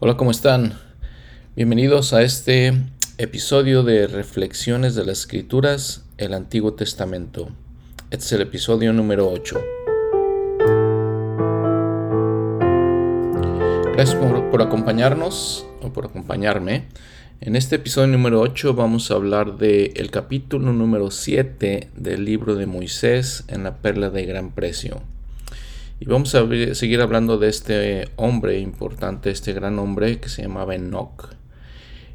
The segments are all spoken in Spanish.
Hola, ¿cómo están? Bienvenidos a este episodio de Reflexiones de las Escrituras, el Antiguo Testamento. Este es el episodio número 8. Gracias por, acompañarnos o por acompañarme. En este episodio número 8 vamos a hablar del capítulo número 7 del libro de Moisés en la perla de gran precio. Y vamos a seguir hablando de este hombre importante, este gran hombre que se llamaba Enoch.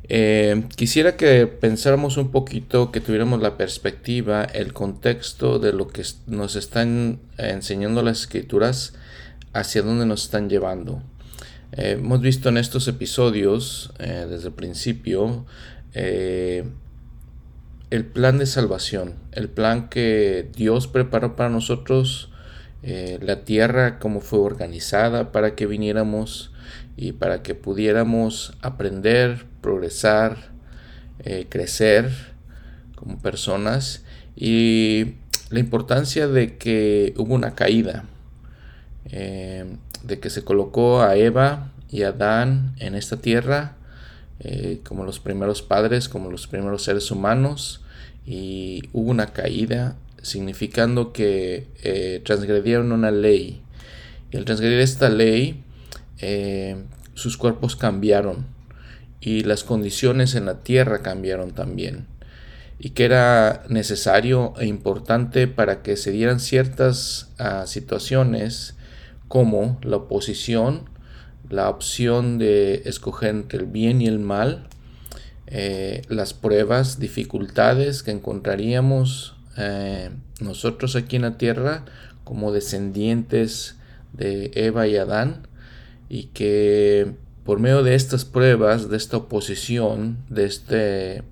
Eh, quisiera que pensáramos un poquito, que tuviéramos la perspectiva, el contexto de lo que nos están enseñando las escrituras, hacia dónde nos están llevando. Eh, hemos visto en estos episodios, eh, desde el principio, el plan de salvación, el plan que Dios preparó para nosotros eh, la tierra, cómo fue organizada para que viniéramos y para que pudiéramos aprender, progresar, eh, crecer como personas. Y la importancia de que hubo una caída, eh, de que se colocó a Eva y a Adán en esta tierra como los primeros padres, como los primeros seres humanos y hubo una caída significando que eh, transgredieron una ley. Y al transgredir esta ley, eh, sus cuerpos cambiaron y las condiciones en la tierra cambiaron también. Y que era necesario e importante para que se dieran ciertas ah, situaciones como la oposición, la opción de escoger entre el bien y el mal, eh, las pruebas, dificultades que encontraríamos eh, nosotros aquí en la tierra como descendientes de Eva y Adán y que por medio de estas pruebas, de esta oposición, de este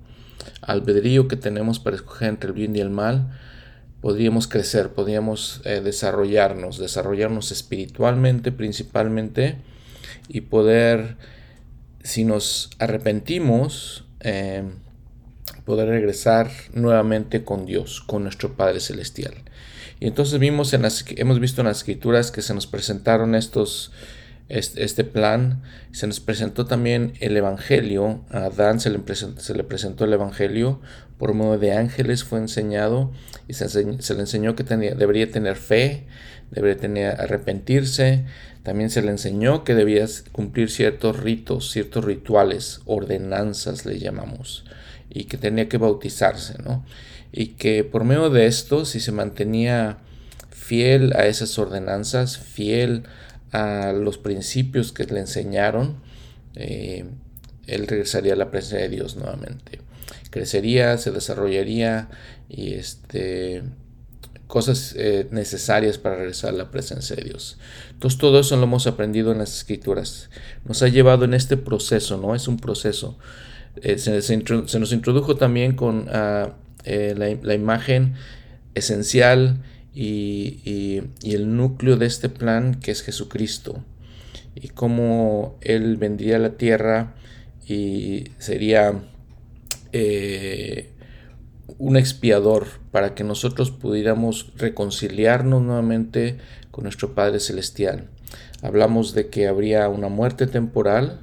albedrío que tenemos para escoger entre el bien y el mal, podríamos crecer, podríamos eh, desarrollarnos, desarrollarnos espiritualmente principalmente y poder, si nos arrepentimos, eh, poder regresar nuevamente con Dios, con nuestro Padre Celestial. Y entonces vimos en las, hemos visto en las escrituras que se nos presentaron estos, este, plan, se nos presentó también el Evangelio, a Adán se le, se le presentó el Evangelio, por medio de ángeles fue enseñado y se, se le enseñó que tenía, debería tener fe, debería tener, arrepentirse, también se le enseñó que debía cumplir ciertos ritos, ciertos rituales, ordenanzas le llamamos y que tenía que bautizarse, ¿no? Y que por medio de esto, si se mantenía fiel a esas ordenanzas, fiel a los principios que le enseñaron, eh, él regresaría a la presencia de Dios nuevamente. Crecería, se desarrollaría y este, cosas eh, necesarias para regresar a la presencia de Dios. Entonces todo eso lo hemos aprendido en las escrituras. Nos ha llevado en este proceso, ¿no? Es un proceso. Eh, se, nos introdujo también con ah, eh, la, imagen esencial y, el núcleo de este plan que es Jesucristo y cómo Él vendría a la tierra y sería eh, un expiador para que nosotros pudiéramos reconciliarnos nuevamente con nuestro Padre Celestial. Hablamos de que habría una muerte temporal,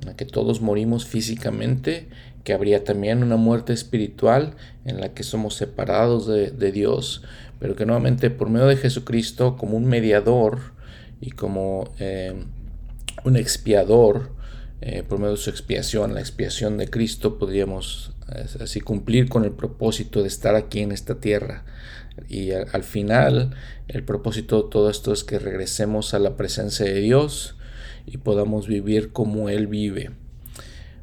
en la que todos morimos físicamente, que habría también una muerte espiritual en la que somos separados de, Dios, pero que nuevamente por medio de Jesucristo como un mediador y como eh, un expiador, eh, por medio de su expiación, la expiación de Cristo, podríamos así cumplir con el propósito de estar aquí en esta tierra. Y al final, el propósito de todo esto es que regresemos a la presencia de Dios, y podamos vivir como Él vive.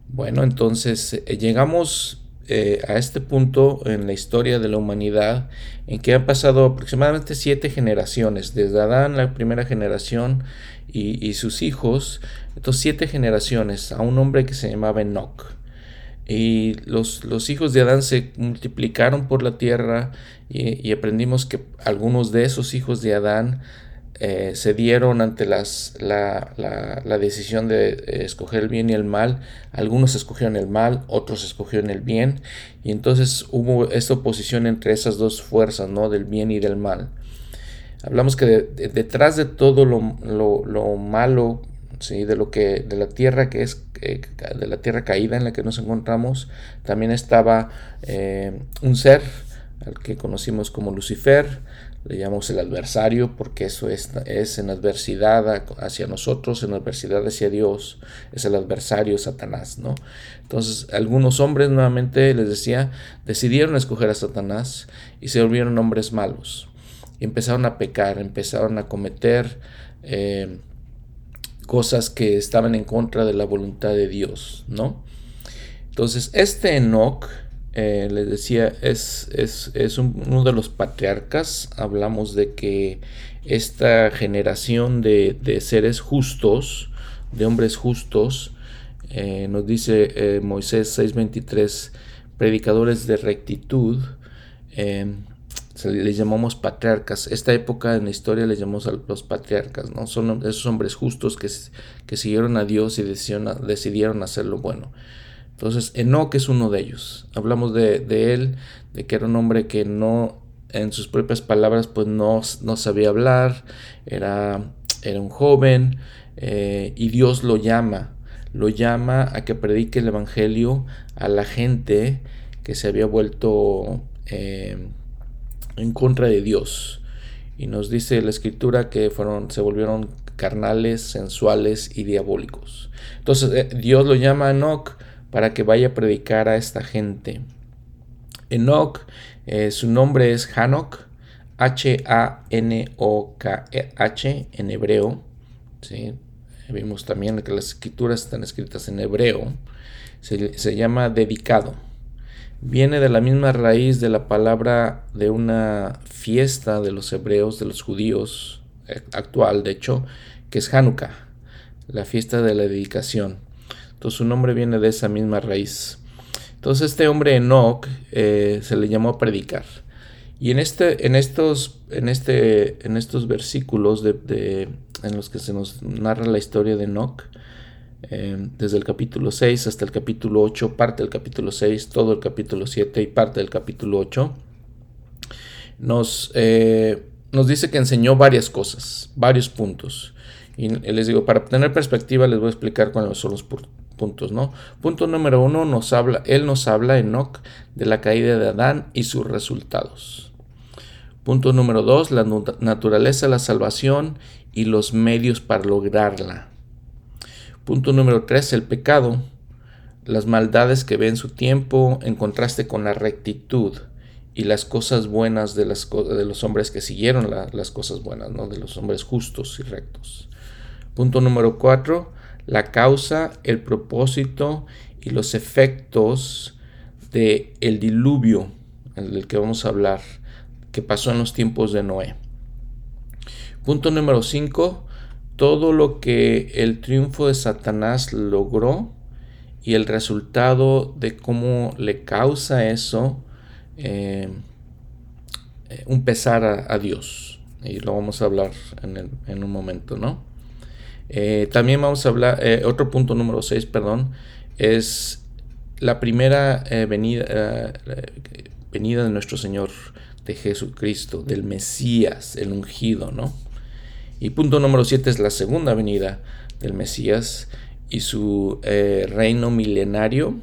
Bueno, entonces eh, llegamos eh, a este punto en la historia de la humanidad en que han pasado aproximadamente siete generaciones, desde Adán, la primera generación, y, sus hijos, estos siete generaciones, a un hombre que se llamaba Enoch. Y los, los, hijos de Adán se multiplicaron por la tierra y, y, aprendimos que algunos de esos hijos de Adán eh, se dieron ante las, la, la, decisión de eh, escoger el bien y el mal. Algunos escogieron el mal, otros escogieron el bien. Y entonces hubo esta oposición entre esas dos fuerzas, ¿no? Del bien y del mal. Hablamos que detrás de todo lo, lo, malo, ¿sí? de lo que de la tierra que es eh, de la tierra caída en la que nos encontramos también estaba un ser al que conocimos como Lucifer le llamamos el adversario porque eso es, es en adversidad hacia nosotros, en adversidad hacia Dios, es el adversario Satanás, ¿no? Entonces, algunos hombres nuevamente, les decía, decidieron escoger a Satanás y se volvieron hombres malos. Y empezaron a pecar, empezaron a cometer eh, cosas que estaban en contra de la voluntad de Dios, ¿no? Entonces, este Enoch, eh, les decía, es, es, uno de los patriarcas. Hablamos de que esta generación de, seres justos, de hombres justos, eh, nos dice eh, Moisés 6:23, predicadores de rectitud, les llamamos patriarcas. Esta época en la historia les llamamos a los patriarcas, ¿no? Son esos hombres justos que, que siguieron a Dios y decidieron, decidieron hacer lo bueno. Entonces, Enoch es uno de ellos. Hablamos de, él, de que era un hombre que no, en sus propias palabras, pues no, no sabía hablar, era, era un joven, eh, y Dios lo llama, lo llama a que predique el Evangelio a la gente que se había vuelto eh, en contra de Dios. Y nos dice la escritura que fueron, se volvieron carnales, sensuales y diabólicos. Entonces eh, Dios lo llama a Enoch para que vaya a predicar a esta gente. Enoch, eh, su nombre es Hanok, H-A-N-O-K-H en hebreo. ¿sí? Vimos también que las escrituras están escritas en hebreo. Se, se llama dedicado. Viene de la misma raíz de la palabra de una fiesta de los hebreos, de los judíos, eh, actual de hecho, que es Hanukkah, la fiesta de la dedicación. Entonces su nombre viene de esa misma raíz. Entonces este hombre Enoch eh, se le llamó a predicar. Y en, este, en, estos, en, este, en estos versículos de, en los que se nos narra la historia de Enoch, eh, desde el capítulo 6 hasta el capítulo 8, parte del capítulo 6, todo el capítulo 7 y parte del capítulo 8, nos, eh, nos dice que enseñó varias cosas, varios puntos. Y les digo, para tener perspectiva les voy a explicar cuáles son los puntos, ¿no? Punto número uno, nos habla, él nos habla, Enoch, de la caída de Adán y sus resultados. Punto número dos, la naturaleza la salvación y los medios para lograrla. Punto número tres, el pecado, las maldades que ve en su tiempo en contraste con la rectitud y las cosas buenas de, las, de los hombres que siguieron las cosas buenas, ¿no? de los hombres justos y rectos. Punto número cuatro, la causa, el propósito y los efectos del el diluvio del que vamos a hablar, que pasó en los tiempos de Noé. Punto número 5. Todo lo que el triunfo de Satanás logró y el resultado de cómo le causa eso eh, un pesar a, Dios. Y lo vamos a hablar en, en un momento, ¿no? Eh, también vamos a hablar, eh, otro punto número 6, perdón, es la primera eh, venida, venida de nuestro Señor, de Jesucristo, del Mesías, el ungido, ¿no? Y punto número 7 es la segunda venida del Mesías y su reino milenario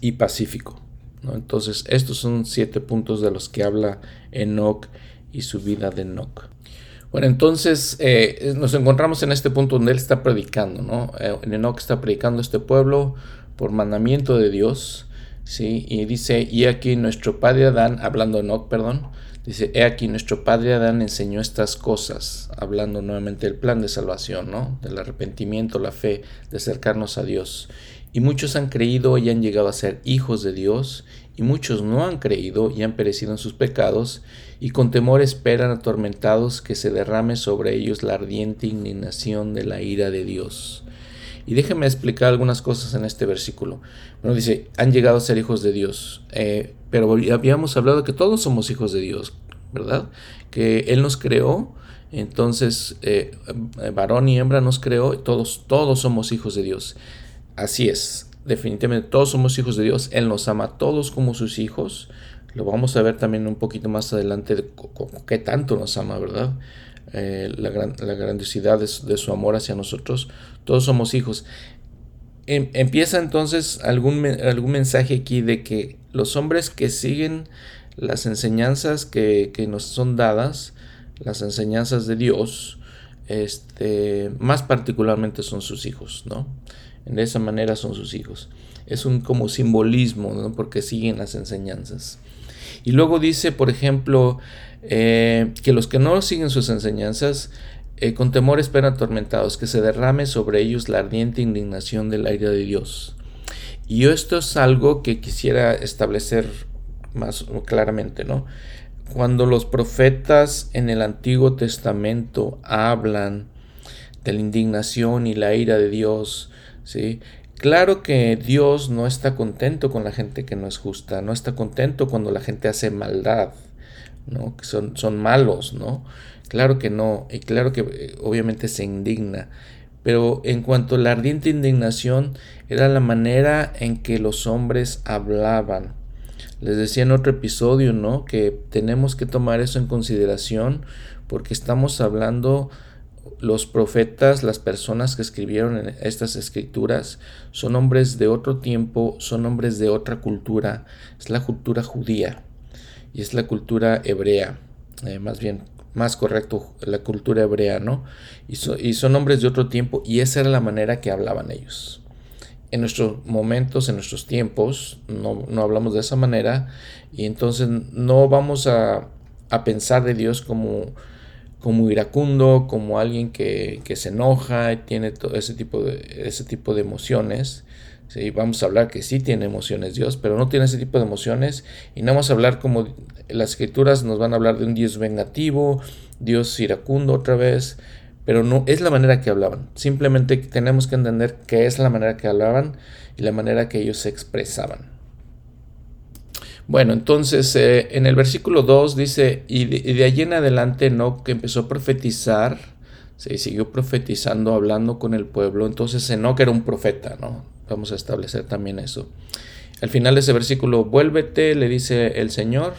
y pacífico. ¿no? Entonces, estos son siete puntos de los que habla Enoch y su vida de Enoch. Bueno, entonces eh, nos encontramos en este punto donde él está predicando, ¿no? Eh, Enoch está predicando a este pueblo por mandamiento de Dios, ¿sí? Y dice, y aquí nuestro padre Adán, hablando Enoch, perdón, dice, he aquí nuestro padre Adán enseñó estas cosas, hablando nuevamente del plan de salvación, ¿no? Del arrepentimiento, la fe, de acercarnos a Dios. Y muchos han creído y han llegado a ser hijos de Dios, y muchos no han creído y han perecido en sus pecados, y con temor esperan atormentados que se derrame sobre ellos la ardiente indignación de la ira de Dios. Y déjenme explicar algunas cosas en este versículo. Bueno, dice, han llegado a ser hijos de Dios, eh, pero habíamos hablado que todos somos hijos de Dios, ¿verdad? Que Él nos creó, entonces eh, varón y hembra nos creó, todos, todos somos hijos de Dios. Así es, definitivamente todos somos hijos de Dios, Él nos ama a todos como sus hijos, lo vamos a ver también un poquito más adelante de qué tanto nos ama, ¿verdad? eh, la, grandiosidad de su, amor hacia nosotros, todos somos hijos. Em, empieza entonces algún, algún mensaje aquí de que los hombres que siguen las enseñanzas que, que nos son dadas, las enseñanzas de Dios, este, más particularmente son sus hijos, ¿no? De esa manera son sus hijos. Es un como simbolismo, ¿no? Porque siguen las enseñanzas. Y luego dice, por ejemplo, eh, que los que no siguen sus enseñanzas eh, con temor esperan atormentados, que se derrame sobre ellos la ardiente indignación del aire de Dios. Y esto es algo que quisiera establecer más claramente, ¿no? Cuando los profetas en el Antiguo Testamento hablan de la indignación y la ira de Dios, ¿sí? Claro que Dios no está contento con la gente que no es justa, no está contento cuando la gente hace maldad, ¿no? Que son, son malos, ¿no? Claro que no, y claro que eh, obviamente se indigna. Pero en cuanto a la ardiente indignación, era la manera en que los hombres hablaban. Les decía en otro episodio, ¿no? Que tenemos que tomar eso en consideración porque estamos hablando los profetas, las personas que escribieron estas escrituras, son hombres de otro tiempo, son hombres de otra cultura. Es la cultura judía y es la cultura hebrea, eh, más bien, más correcto, la cultura hebrea, ¿no? Y, y son hombres de otro tiempo y esa era la manera que hablaban ellos. En nuestros momentos, en nuestros tiempos, no, no hablamos de esa manera y entonces no vamos a, a pensar de Dios como como iracundo, como alguien que, se enoja, y tiene todo ese tipo de, ese tipo de emociones. ¿sí? Vamos a hablar que sí tiene emociones Dios, pero no tiene ese tipo de emociones. Y no vamos a hablar como las escrituras nos van a hablar de un Dios vengativo, Dios iracundo otra vez. Pero no es la manera que hablaban. Simplemente tenemos que entender que es la manera que hablaban y la manera que ellos se expresaban. Bueno, entonces eh, en el versículo 2 dice, y de, allí en adelante Enoch empezó a profetizar, se siguió profetizando, hablando con el pueblo, entonces Enoch era un profeta, ¿no? Vamos a establecer también eso. Al final de ese versículo, vuélvete, le dice el Señor,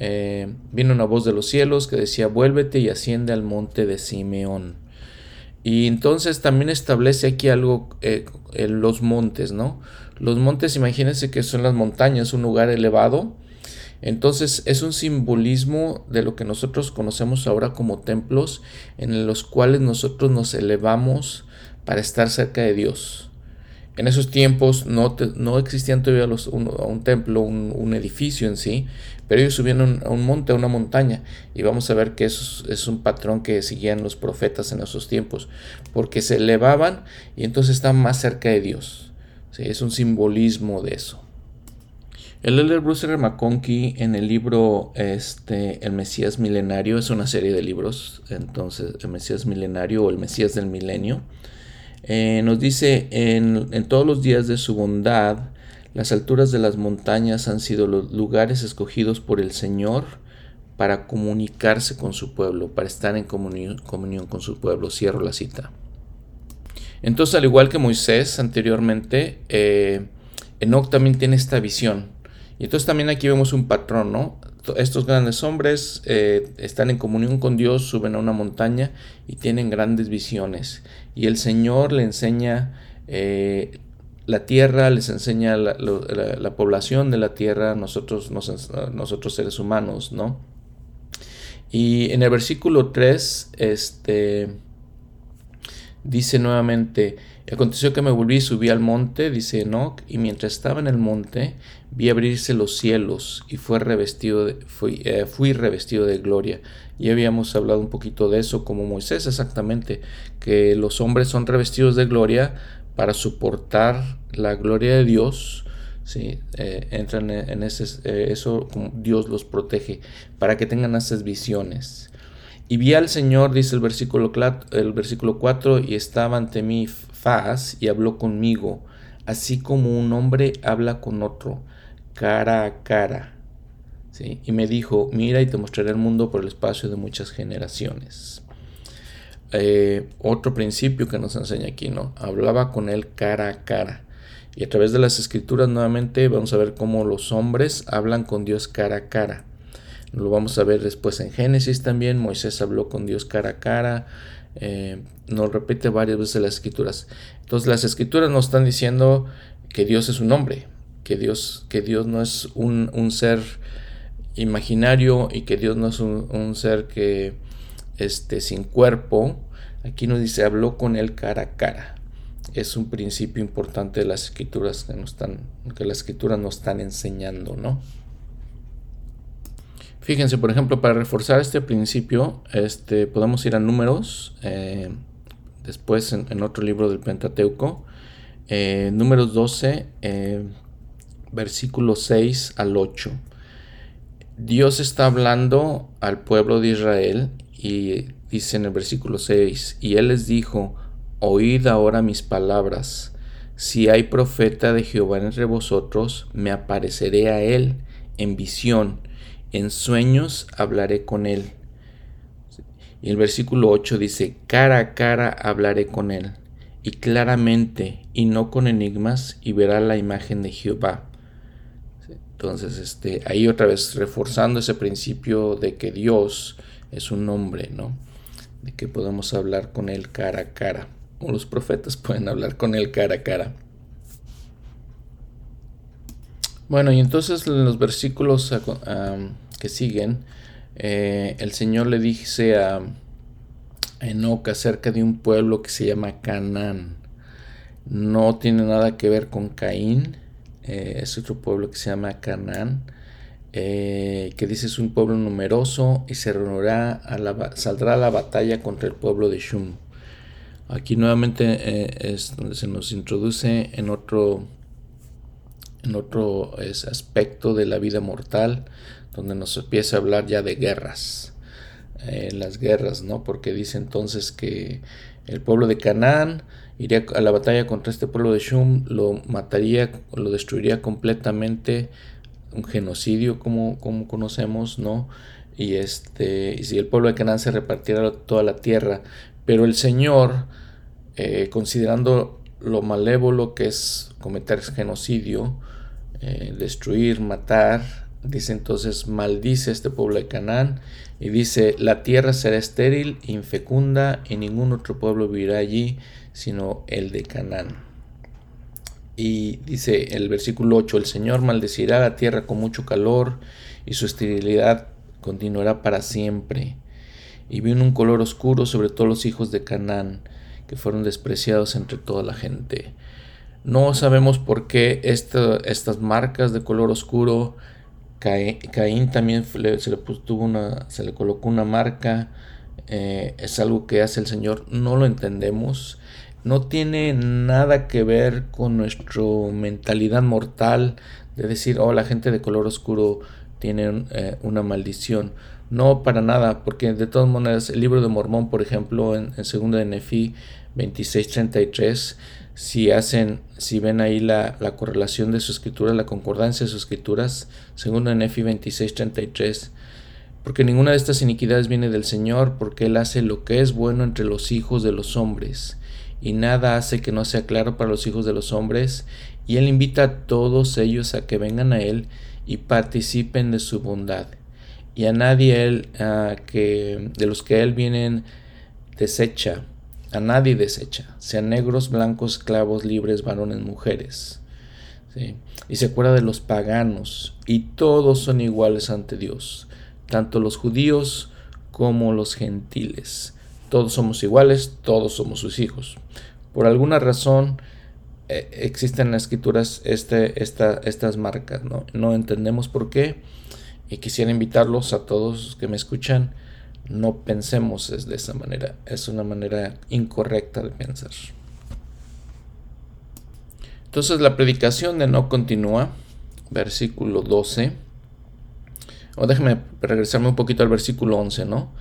eh, vino una voz de los cielos que decía, vuélvete y asciende al monte de Simeón. Y entonces también establece aquí algo eh, en los montes, ¿no? Los montes, imagínense que son las montañas, un lugar elevado. Entonces es un simbolismo de lo que nosotros conocemos ahora como templos, en los cuales nosotros nos elevamos para estar cerca de Dios. En esos tiempos no, existían todavía un, templo, un, edificio en sí, pero ellos subían a un monte, a una montaña, y vamos a ver que eso es un patrón que seguían los profetas en esos tiempos, porque se elevaban y entonces estaban más cerca de Dios es un simbolismo de eso. El elder Bruce R. McConkie en el libro este, El Mesías Milenario, es una serie de libros, entonces El Mesías Milenario o El Mesías del Milenio, eh, nos dice, en, en todos los días de su bondad, las alturas de las montañas han sido los lugares escogidos por el Señor para comunicarse con su pueblo, para estar en comunión, comunión con su pueblo. Cierro la cita. Entonces, al igual que Moisés anteriormente, eh, Enoch también tiene esta visión. Y entonces también aquí vemos un patrón, ¿no? Estos grandes hombres eh, están en comunión con Dios, suben a una montaña y tienen grandes visiones. Y el Señor le enseña eh, la tierra, les enseña la, población de la tierra, nosotros, nosotros seres humanos, ¿no? Y en el versículo 3, este Dice nuevamente, aconteció que me volví y subí al monte, dice Enoch, y mientras estaba en el monte, vi abrirse los cielos y fue revestido de, fui, eh, fui revestido de gloria. Y habíamos hablado un poquito de eso como Moisés exactamente, que los hombres son revestidos de gloria para soportar la gloria de Dios. Sí, eh, entran en ese, eh, eso, Dios los protege, para que tengan esas visiones. Y vi al Señor, dice el versículo, el versículo 4, y estaba ante mi faz y habló conmigo, así como un hombre habla con otro, cara a cara. ¿Sí? Y me dijo, mira y te mostraré el mundo por el espacio de muchas generaciones. Eh, otro principio que nos enseña aquí, ¿no? Hablaba con él cara a cara. Y a través de las escrituras nuevamente vamos a ver cómo los hombres hablan con Dios cara a cara. Lo vamos a ver después en Génesis también. Moisés habló con Dios cara a cara. Eh, nos repite varias veces las escrituras. Entonces las escrituras nos están diciendo que Dios es un hombre, que Dios, que Dios no es un, ser imaginario y que Dios no es un, ser que este, sin cuerpo. Aquí nos dice, habló con él cara a cara. Es un principio importante de las escrituras que, nos están, que las escrituras nos están enseñando, ¿no? Fíjense, por ejemplo, para reforzar este principio, este, podemos ir a números, eh, después en, otro libro del Pentateuco, eh, números 12, eh, versículo 6 al 8. Dios está hablando al pueblo de Israel y dice en el versículo 6, y él les dijo, oíd ahora mis palabras, si hay profeta de Jehová entre vosotros, me apareceré a él en visión en sueños hablaré con él. Y el versículo 8 dice, cara a cara hablaré con él, y claramente, y no con enigmas, y verá la imagen de Jehová. Entonces, este, ahí otra vez reforzando ese principio de que Dios es un hombre, ¿no? De que podemos hablar con él cara a cara. O los profetas pueden hablar con él cara a cara. Bueno, y entonces en los versículos siguen, eh, el Señor le dice a Enoch acerca de un pueblo que se llama Canaán. No tiene nada que ver con Caín, eh, es otro pueblo que se llama Canaán, eh, que dice es un pueblo numeroso y se reunirá a la, saldrá a la batalla contra el pueblo de Shum. Aquí nuevamente se nos introduce en otro en otro aspecto de la vida mortal, donde nos empieza a hablar ya de guerras, eh, las guerras, ¿no? Porque dice entonces que el pueblo de Canaán iría a la batalla contra este pueblo de Shum, lo mataría, lo destruiría completamente, un genocidio como, como conocemos, ¿no? Y, este, y si el pueblo de Canaán se repartiera toda la tierra, pero el Señor, eh, considerando lo malévolo que es cometer genocidio, eh, destruir, matar. Dice entonces, maldice este pueblo de Canaán y dice, la tierra será estéril, infecunda y ningún otro pueblo vivirá allí sino el de Canaán. Y dice el versículo 8, el Señor maldecirá la tierra con mucho calor y su esterilidad continuará para siempre. Y vino un color oscuro sobre todos los hijos de Canaán, que fueron despreciados entre toda la gente. No sabemos por qué estas marcas de color oscuro, Caín también se, le tuvo una, se le colocó una marca, eh, es algo que hace el Señor, no lo entendemos, no tiene nada que ver con nuestra mentalidad mortal de decir, oh, la gente de color oscuro tiene eh, una maldición. No, para nada, porque de todas maneras el libro de Mormón, por ejemplo, en, en 2 de Nefi 2633, si hacen, si ven ahí la, correlación de su escritura, la concordancia de sus escrituras, según en Efi 26:33, porque ninguna de estas iniquidades viene del Señor, porque Él hace lo que es bueno entre los hijos de los hombres, y nada hace que no sea claro para los hijos de los hombres, y Él invita a todos ellos a que vengan a Él y participen de su bondad. Y a nadie Él, que, de los que Él vienen, desecha a nadie desecha, sean negros, blancos, esclavos, libres, varones, mujeres. Y se acuerda de los paganos, y todos son iguales ante Dios, tanto los judíos como los gentiles. Todos somos iguales, todos somos sus hijos. Por alguna razón eh, existen en las escrituras este, estas marcas, ¿no? no entendemos por qué, y quisiera invitarlos a todos que me escuchan no pensemos de esa manera. Es una manera incorrecta de pensar. Entonces la predicación de no continúa, versículo 12. O déjeme regresarme un poquito al versículo 11, ¿no?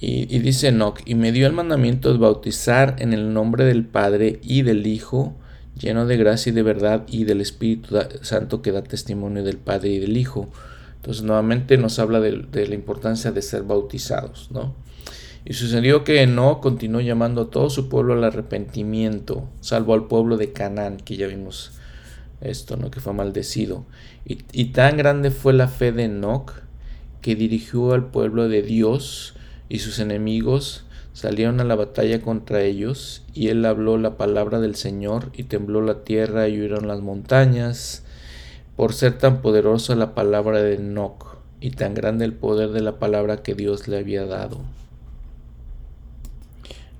Y, y dice Enoch, y me dio el mandamiento de bautizar en el nombre del Padre y del Hijo, lleno de gracia y de verdad, y del Espíritu Santo que da testimonio del Padre y del Hijo entonces nuevamente nos habla de, la importancia de ser bautizados, ¿no? Y sucedió que no continuó llamando a todo su pueblo al arrepentimiento, salvo al pueblo de Canaán, que ya vimos esto, ¿no? Que fue maldecido. Y, tan grande fue la fe de Enoch que dirigió al pueblo de Dios y sus enemigos salieron a la batalla contra ellos, y él habló la palabra del Señor, y tembló la tierra y huyeron las montañas, por ser tan poderosa la palabra de Enoch, y tan grande el poder de la palabra que Dios le había dado.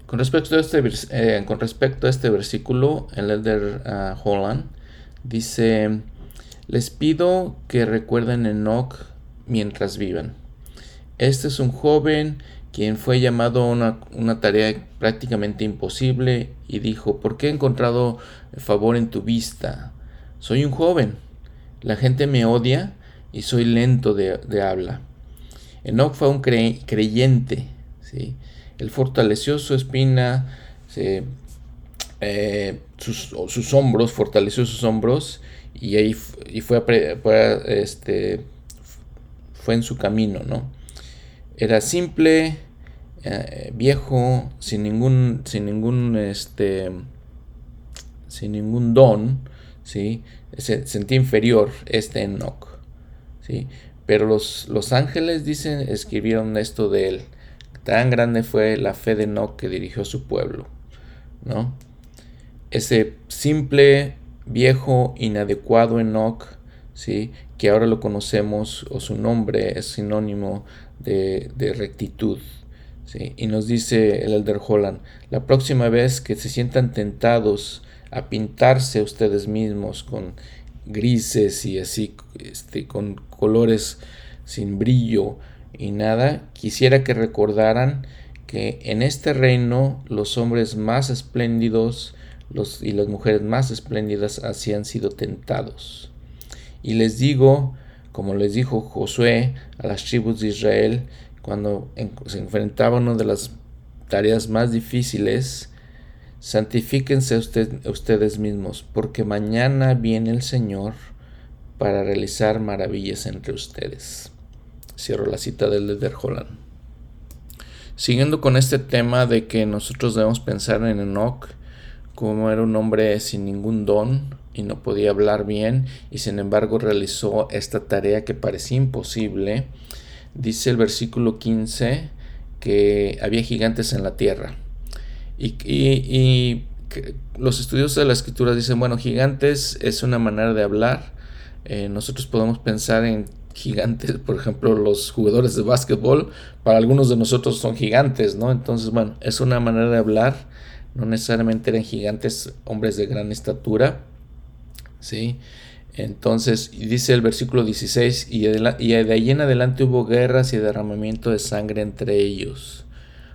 Con respecto a este, eh, este versículo, el elder uh, Holland dice, les pido que recuerden Enoch mientras vivan. Este es un joven quien fue llamado a una, una, tarea prácticamente imposible y dijo, ¿por qué he encontrado favor en tu vista? Soy un joven, la gente me odia y soy lento de, habla. Enoch fue un creyente, ¿sí? Él fortaleció su espina, eh, sus, hombros, fortaleció sus hombros y ahí y fue, este, fue en su camino, ¿no? Era simple, eh, viejo, sin ningún, sin ningún, este, sin ningún don, ¿sí? Se sentía inferior este Enoch, ¿sí? Pero los, los ángeles dicen, escribieron esto de él. Tan grande fue la fe de Enoch que dirigió a su pueblo, ¿no? Ese simple, viejo, inadecuado Enoch, ¿sí? Que ahora lo conocemos, o su nombre es sinónimo de, rectitud, ¿sí? Y nos dice el Elder Holland, la próxima vez que se sientan tentados a pintarse ustedes mismos con grises y así, este, con colores sin brillo, y nada, quisiera que recordaran que en este reino los hombres más espléndidos los, y las mujeres más espléndidas así han sido tentados. Y les digo, como les dijo Josué a las tribus de Israel, cuando se enfrentaban a una de las tareas más difíciles, santifíquense ustedes mismos, porque mañana viene el Señor para realizar maravillas entre ustedes. Cierro la cita del Leder Holland. Siguiendo con este tema de que nosotros debemos pensar en Enoch como era un hombre sin ningún don y no podía hablar bien y sin embargo realizó esta tarea que parecía imposible, dice el versículo 15 que había gigantes en la tierra. Y, los estudios de la escritura dicen, bueno, gigantes es una manera de hablar. Eh, nosotros podemos pensar en gigantes, por ejemplo, los jugadores de básquetbol, para algunos de nosotros son gigantes, ¿no? Entonces, bueno, es una manera de hablar, no necesariamente eran gigantes, hombres de gran estatura, ¿sí? Entonces, dice el versículo 16, y y de ahí en adelante hubo guerras y derramamiento de sangre entre ellos.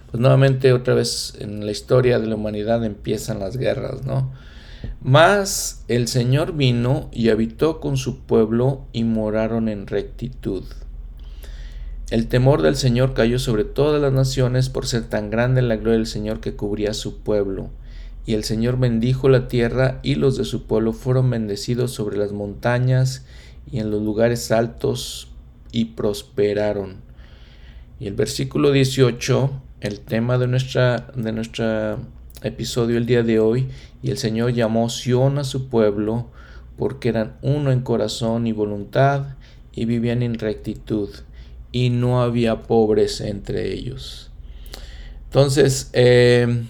Pues nuevamente otra vez en la historia de la humanidad empiezan las guerras, ¿no? Mas el Señor vino y habitó con su pueblo y moraron en rectitud. El temor del Señor cayó sobre todas las naciones por ser tan grande la gloria del Señor que cubría su pueblo. Y el Señor bendijo la tierra y los de su pueblo fueron bendecidos sobre las montañas y en los lugares altos y prosperaron. Y el versículo 18, el tema de nuestra, de nuestra episodio el día de hoy, y el Señor llamó Sión a su pueblo, porque eran uno en corazón y voluntad, y vivían en rectitud, y no había pobres entre ellos. Entonces, eh,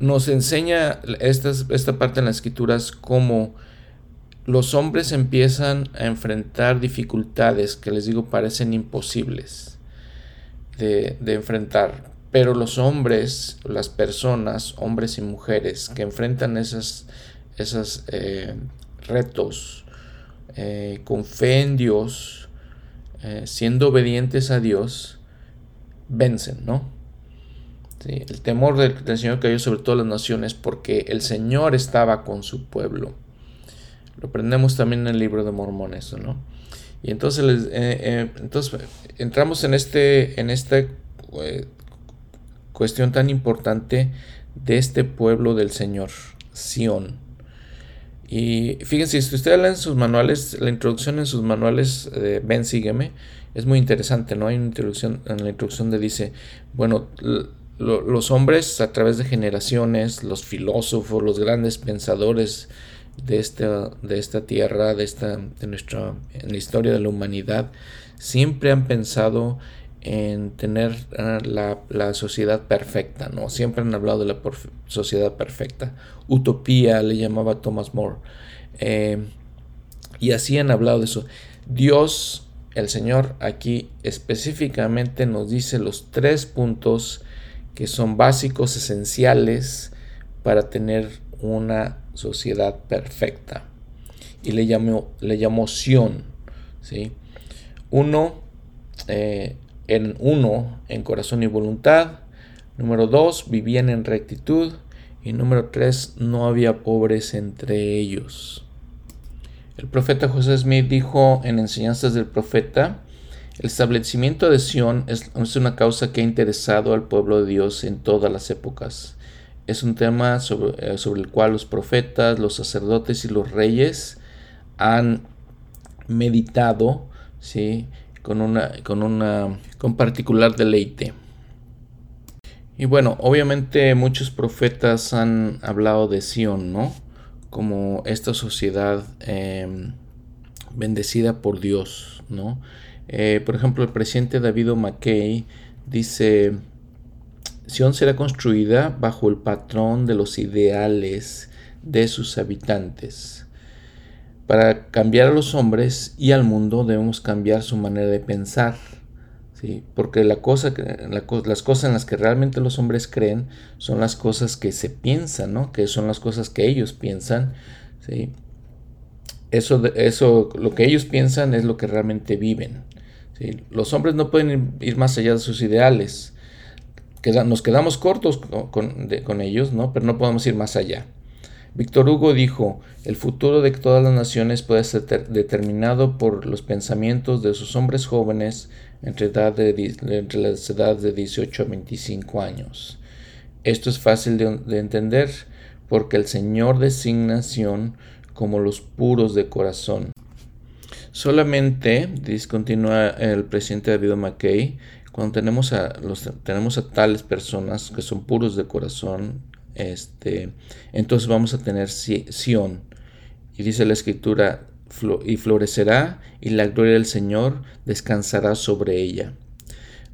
nos enseña esta, esta parte en las escrituras cómo los hombres empiezan a enfrentar dificultades que les digo parecen imposibles de, de enfrentar pero los hombres, las personas, hombres y mujeres que enfrentan esos esos eh, retos eh, con fe en Dios, eh, siendo obedientes a Dios, vencen, ¿no? el temor del, Señor cayó sobre todas las naciones porque el Señor estaba con su pueblo. Lo aprendemos también en el libro de Mormones, ¿no? Y entonces, entonces entramos en este, en este cuestión tan importante de este pueblo del Señor, Sión. Y fíjense, si ustedes leen sus manuales, la introducción en sus manuales Ven, sígueme, es muy interesante, ¿no? Hay una introducción, en la introducción de dice, bueno, los hombres a través de generaciones, los filósofos, los grandes pensadores de esta, de esta tierra, de, esta, de nuestra, en la historia de la humanidad, siempre han pensado en tener ah, la, sociedad perfecta, ¿no? Siempre han hablado de la sociedad perfecta. Utopía le llamaba Thomas More. Eh, y así han hablado de eso. Dios, el Señor, aquí específicamente nos dice los tres puntos que son básicos, esenciales para tener una sociedad perfecta. Y le llamó, le llamó Sion. ¿sí? Uno, eh, en uno, en corazón y voluntad. Número dos, vivían en rectitud. Y número tres, no había pobres entre ellos. El profeta José Smith dijo en Enseñanzas del Profeta, el establecimiento de Sion es, una causa que ha interesado al pueblo de Dios en todas las épocas. Es un tema sobre, eh, sobre el cual los profetas, los sacerdotes y los reyes han meditado, ¿sí? con una, con una, con particular deleite. Y bueno, obviamente muchos profetas han hablado de Sion, ¿no? Como esta sociedad em, bendecida por Dios, ¿no? Eh, por ejemplo, el presidente David McKay dice, Sion será construida bajo el patrón de los ideales de sus habitantes. Para cambiar a los hombres y al mundo debemos cambiar su manera de pensar. ¿sí? Porque la cosa, las cosas en las que realmente los hombres creen son las cosas que se piensan, ¿no? que son las cosas que ellos piensan. ¿sí? Eso, eso, lo que ellos piensan es lo que realmente viven. Los hombres no pueden ir más allá de sus ideales. Nos quedamos cortos con, ellos, ¿no? pero no podemos ir más allá. Víctor Hugo dijo, el futuro de todas las naciones puede ser determinado por los pensamientos de sus hombres jóvenes entre, entre las edades de 18 a 25 años. Esto es fácil de, entender porque el Señor designa como los puros de corazón. Solamente, discontinúa el presidente David McKay, cuando tenemos a, los, tenemos a tales personas que son puros de corazón, este, entonces vamos a tener Sión. Y dice la escritura, y florecerá y la gloria del Señor descansará sobre ella.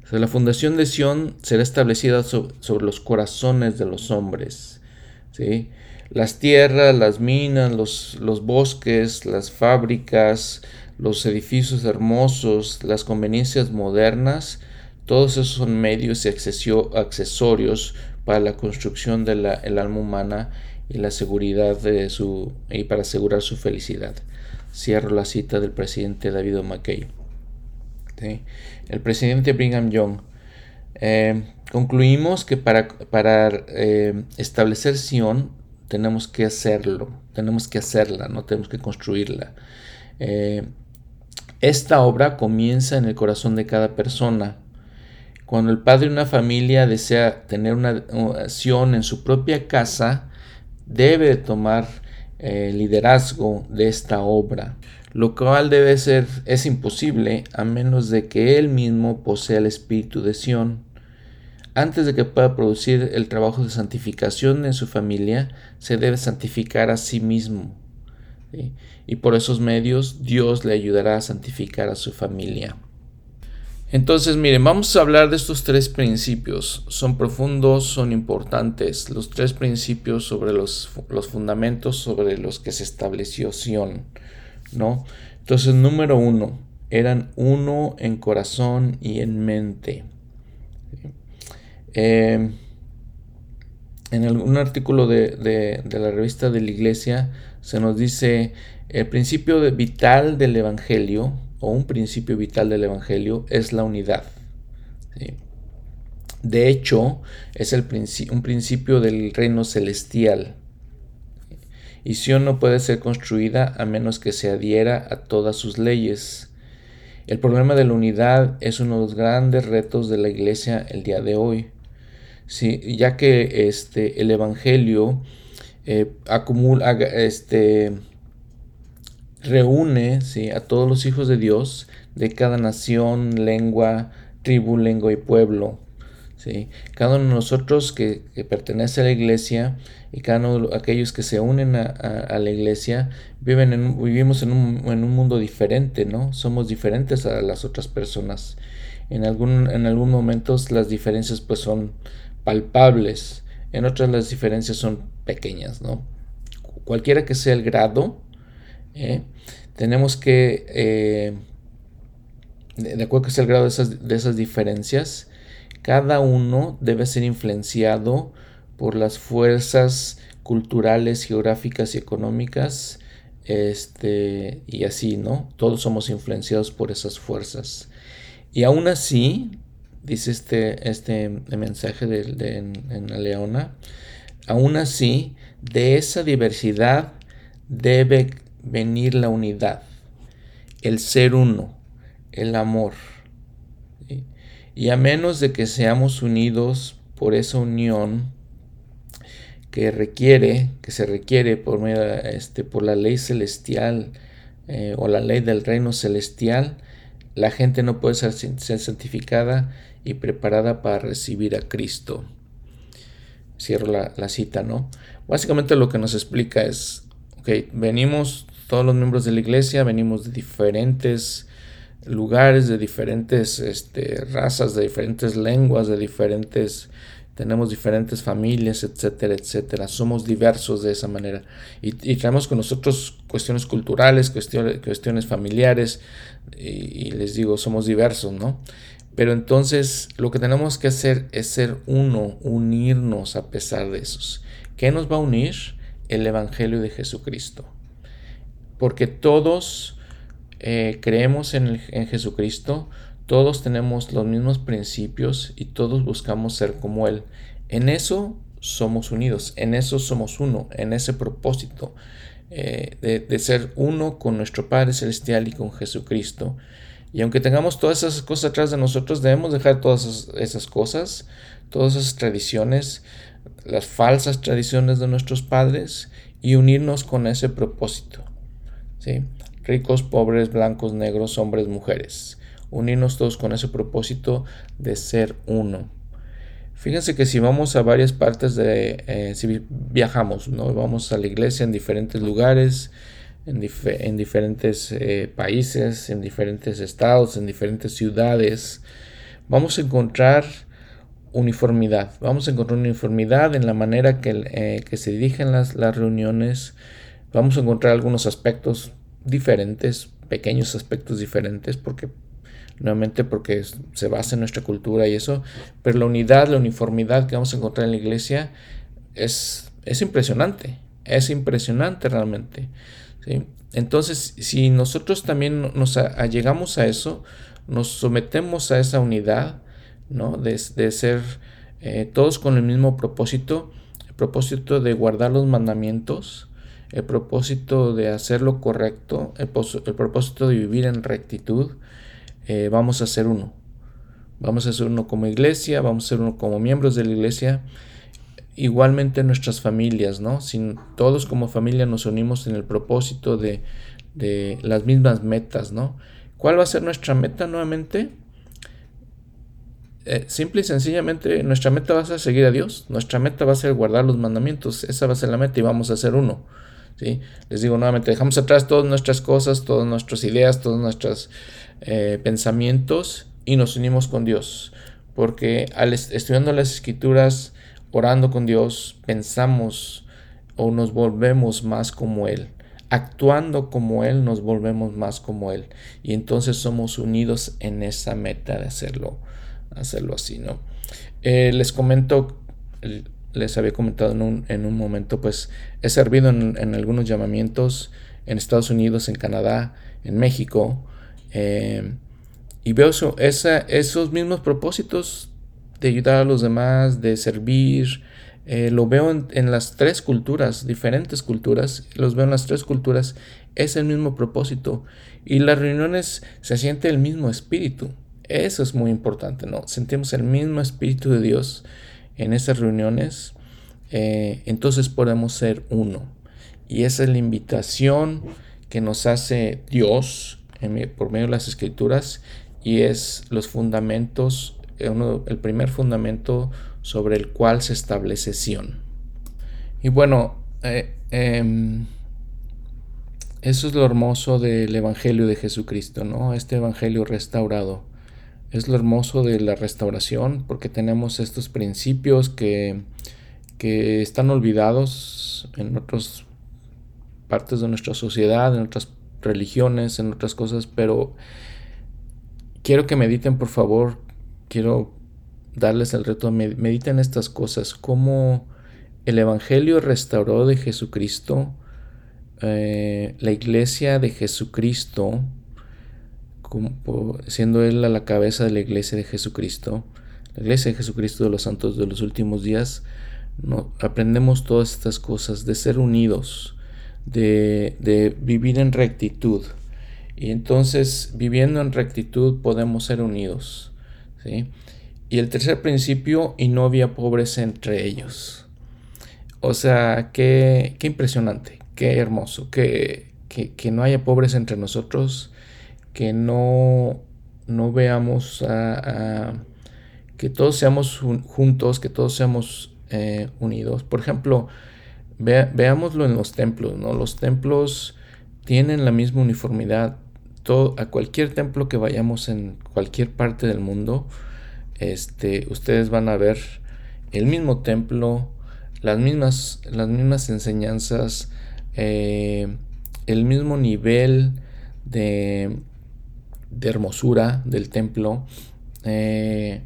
la fundación de Sión será establecida sobre los corazones de los hombres. ¿sí? Las tierras, las minas, los, los bosques, las fábricas, los edificios hermosos, las conveniencias modernas, todos esos son medios y accesorios para la construcción del alma humana y la seguridad de su y para asegurar su felicidad. Cierro la cita del presidente David McKay. El presidente Brigham Young. Eh, concluimos que para, para eh, establecer Sion tenemos que hacerlo, tenemos que hacerla, no tenemos que construirla. Eh, esta obra comienza en el corazón de cada persona cuando el padre de una familia desea tener una acción en su propia casa, debe tomar eh, liderazgo de esta obra, lo cual debe ser, es imposible a menos de que él mismo posea el espíritu de Sion. Antes de que pueda producir el trabajo de santificación en su familia, se debe santificar a sí mismo. Y por esos medios Dios le ayudará a santificar a su familia. Entonces, miren, vamos a hablar de estos tres principios. Son profundos, son importantes. Los tres principios sobre los, fundamentos sobre los que se estableció Sion, ¿no? Entonces, número uno, eran uno en corazón y en mente. Eh, en un artículo de, la revista de la iglesia se nos dice el principio vital del Evangelio o un principio vital del Evangelio es la unidad. De hecho, es el un principio del reino celestial. Y Sion no puede ser construida a menos que se adhiera a todas sus leyes. El problema de la unidad es uno de los grandes retos de la iglesia el día de hoy. Ya que este, el Evangelio eh, acumula, este, reúne ¿sí? a todos los hijos de Dios de cada nación, lengua, tribu, lengua y pueblo. ¿sí? Cada uno de nosotros que, pertenece a la iglesia y cada uno de aquellos que se unen a, la iglesia viven en, vivimos en un, en un, mundo diferente, ¿no? Somos diferentes a las otras personas. En algún, en algún momentos las diferencias pues son palpables, en otras las diferencias son pequeñas, ¿no? Cualquiera que sea el grado, ¿eh? tenemos que, eh, de acuerdo que sea el grado de esas, de esas diferencias, cada uno debe ser influenciado por las fuerzas culturales, geográficas y económicas, este, y así, ¿no? Todos somos influenciados por esas fuerzas. Y aún así, dice este, este mensaje de, en, la Leona, aún así, de esa diversidad debe venir la unidad, el ser uno, el amor. Y a menos de que seamos unidos por esa unión que requiere, que se requiere por, este, por la ley celestial eh, o la ley del reino celestial, la gente no puede ser, ser santificada y preparada para recibir a Cristo. Cierro la, la, cita, ¿no? Básicamente lo que nos explica es, ok, venimos todos los miembros de la iglesia, venimos de diferentes lugares, de diferentes este, razas, de diferentes lenguas, de diferentes, tenemos diferentes familias, etcétera, etcétera. Somos diversos de esa manera. Y, traemos con nosotros cuestiones culturales, cuestiones, cuestiones familiares, y, les digo, somos diversos, ¿no? Pero entonces lo que tenemos que hacer es ser uno, unirnos a pesar de esos. ¿Qué nos va a unir? El Evangelio de Jesucristo. Porque todos eh, creemos en, Jesucristo, todos tenemos los mismos principios y todos buscamos ser como Él. En eso somos unidos, en eso somos uno, en ese propósito eh, de, ser uno con nuestro Padre Celestial y con Jesucristo. Y aunque tengamos todas esas cosas atrás de nosotros, debemos dejar todas esas cosas, todas esas tradiciones, las falsas tradiciones de nuestros padres y unirnos con ese propósito. Ricos, pobres, blancos, negros, hombres, mujeres. Unirnos todos con ese propósito de ser uno. Fíjense que si vamos a varias partes de, eh, si viajamos, ¿no? Vamos a la iglesia en diferentes lugares, en, diferentes eh, países, en diferentes estados, en diferentes ciudades, vamos a encontrar uniformidad. Vamos a encontrar uniformidad en la manera que, eh, se dirigen las reuniones. Vamos a encontrar algunos aspectos diferentes, pequeños aspectos diferentes, porque nuevamente porque se basa en nuestra cultura y eso, pero la unidad, la uniformidad que vamos a encontrar en la iglesia es, es impresionante, es impresionante realmente. Entonces, si nosotros también nos allegamos a eso, nos sometemos a esa unidad, ¿no? de, ser eh, todos con el mismo propósito, el propósito de guardar los mandamientos, el propósito de hacer lo correcto, el, propósito de vivir en rectitud, eh, vamos a ser uno. Vamos a ser uno como iglesia, vamos a ser uno como miembros de la iglesia, igualmente nuestras familias, ¿no? Si todos como familia nos unimos en el propósito de, de las mismas metas, ¿no? ¿Cuál va a ser nuestra meta nuevamente? Eh, simple y sencillamente nuestra meta va a ser seguir a Dios, nuestra meta va a ser guardar los mandamientos, esa va a ser la meta y vamos a ser uno. Les digo nuevamente, dejamos atrás todas nuestras cosas, todas nuestras ideas, todos nuestros eh, pensamientos y nos unimos con Dios. Porque al estudiando las escrituras, orando con Dios, pensamos o nos volvemos más como Él. Actuando como Él, nos volvemos más como Él. Y entonces somos unidos en esa meta de hacerlo, hacerlo así, ¿no? Eh, les comento les había comentado en un, en un momento, pues he servido en, algunos llamamientos en Estados Unidos, en Canadá, en México, eh, y veo eso, esos mismos propósitos de ayudar a los demás, de servir, eh, lo veo en, en, las tres culturas, diferentes culturas, los veo en las tres culturas, es el mismo propósito. Y las reuniones se siente el mismo espíritu. Eso es muy importante, ¿no? Sentimos el mismo espíritu de Dios en esas reuniones, eh, entonces podemos ser uno. Y esa es la invitación que nos hace Dios por medio de las escrituras y es los fundamentos el primer fundamento sobre el cual se establece Sion. Y bueno, eh, em, eso es lo hermoso del Evangelio de Jesucristo, ¿no? Este Evangelio restaurado. Es lo hermoso de la restauración porque tenemos estos principios que, que están olvidados en otras partes de nuestra sociedad, en otras religiones, en otras cosas, pero quiero que mediten, por favor, quiero darles el reto, mediten estas cosas, cómo el Evangelio restauró de Jesucristo, eh, la iglesia de Jesucristo, siendo Él a la cabeza de la iglesia de Jesucristo, la iglesia de Jesucristo de los santos de los últimos días, aprendemos todas estas cosas, de ser unidos, de, de vivir en rectitud. Y entonces, viviendo en rectitud, podemos ser unidos. ¿sí? Y el tercer principio, y no había pobres entre ellos. O sea, qué, qué impresionante, qué hermoso, que, que, no haya pobres entre nosotros, que no, no veamos a, que todos seamos juntos, que todos seamos eh, unidos. Por ejemplo, veámoslo en los templos, ¿no? Los templos tienen la misma uniformidad. A cualquier templo que vayamos en cualquier parte del mundo, este, ustedes van a ver el mismo templo, las mismas, las mismas enseñanzas, eh, el mismo nivel de, de, hermosura del templo. Eh,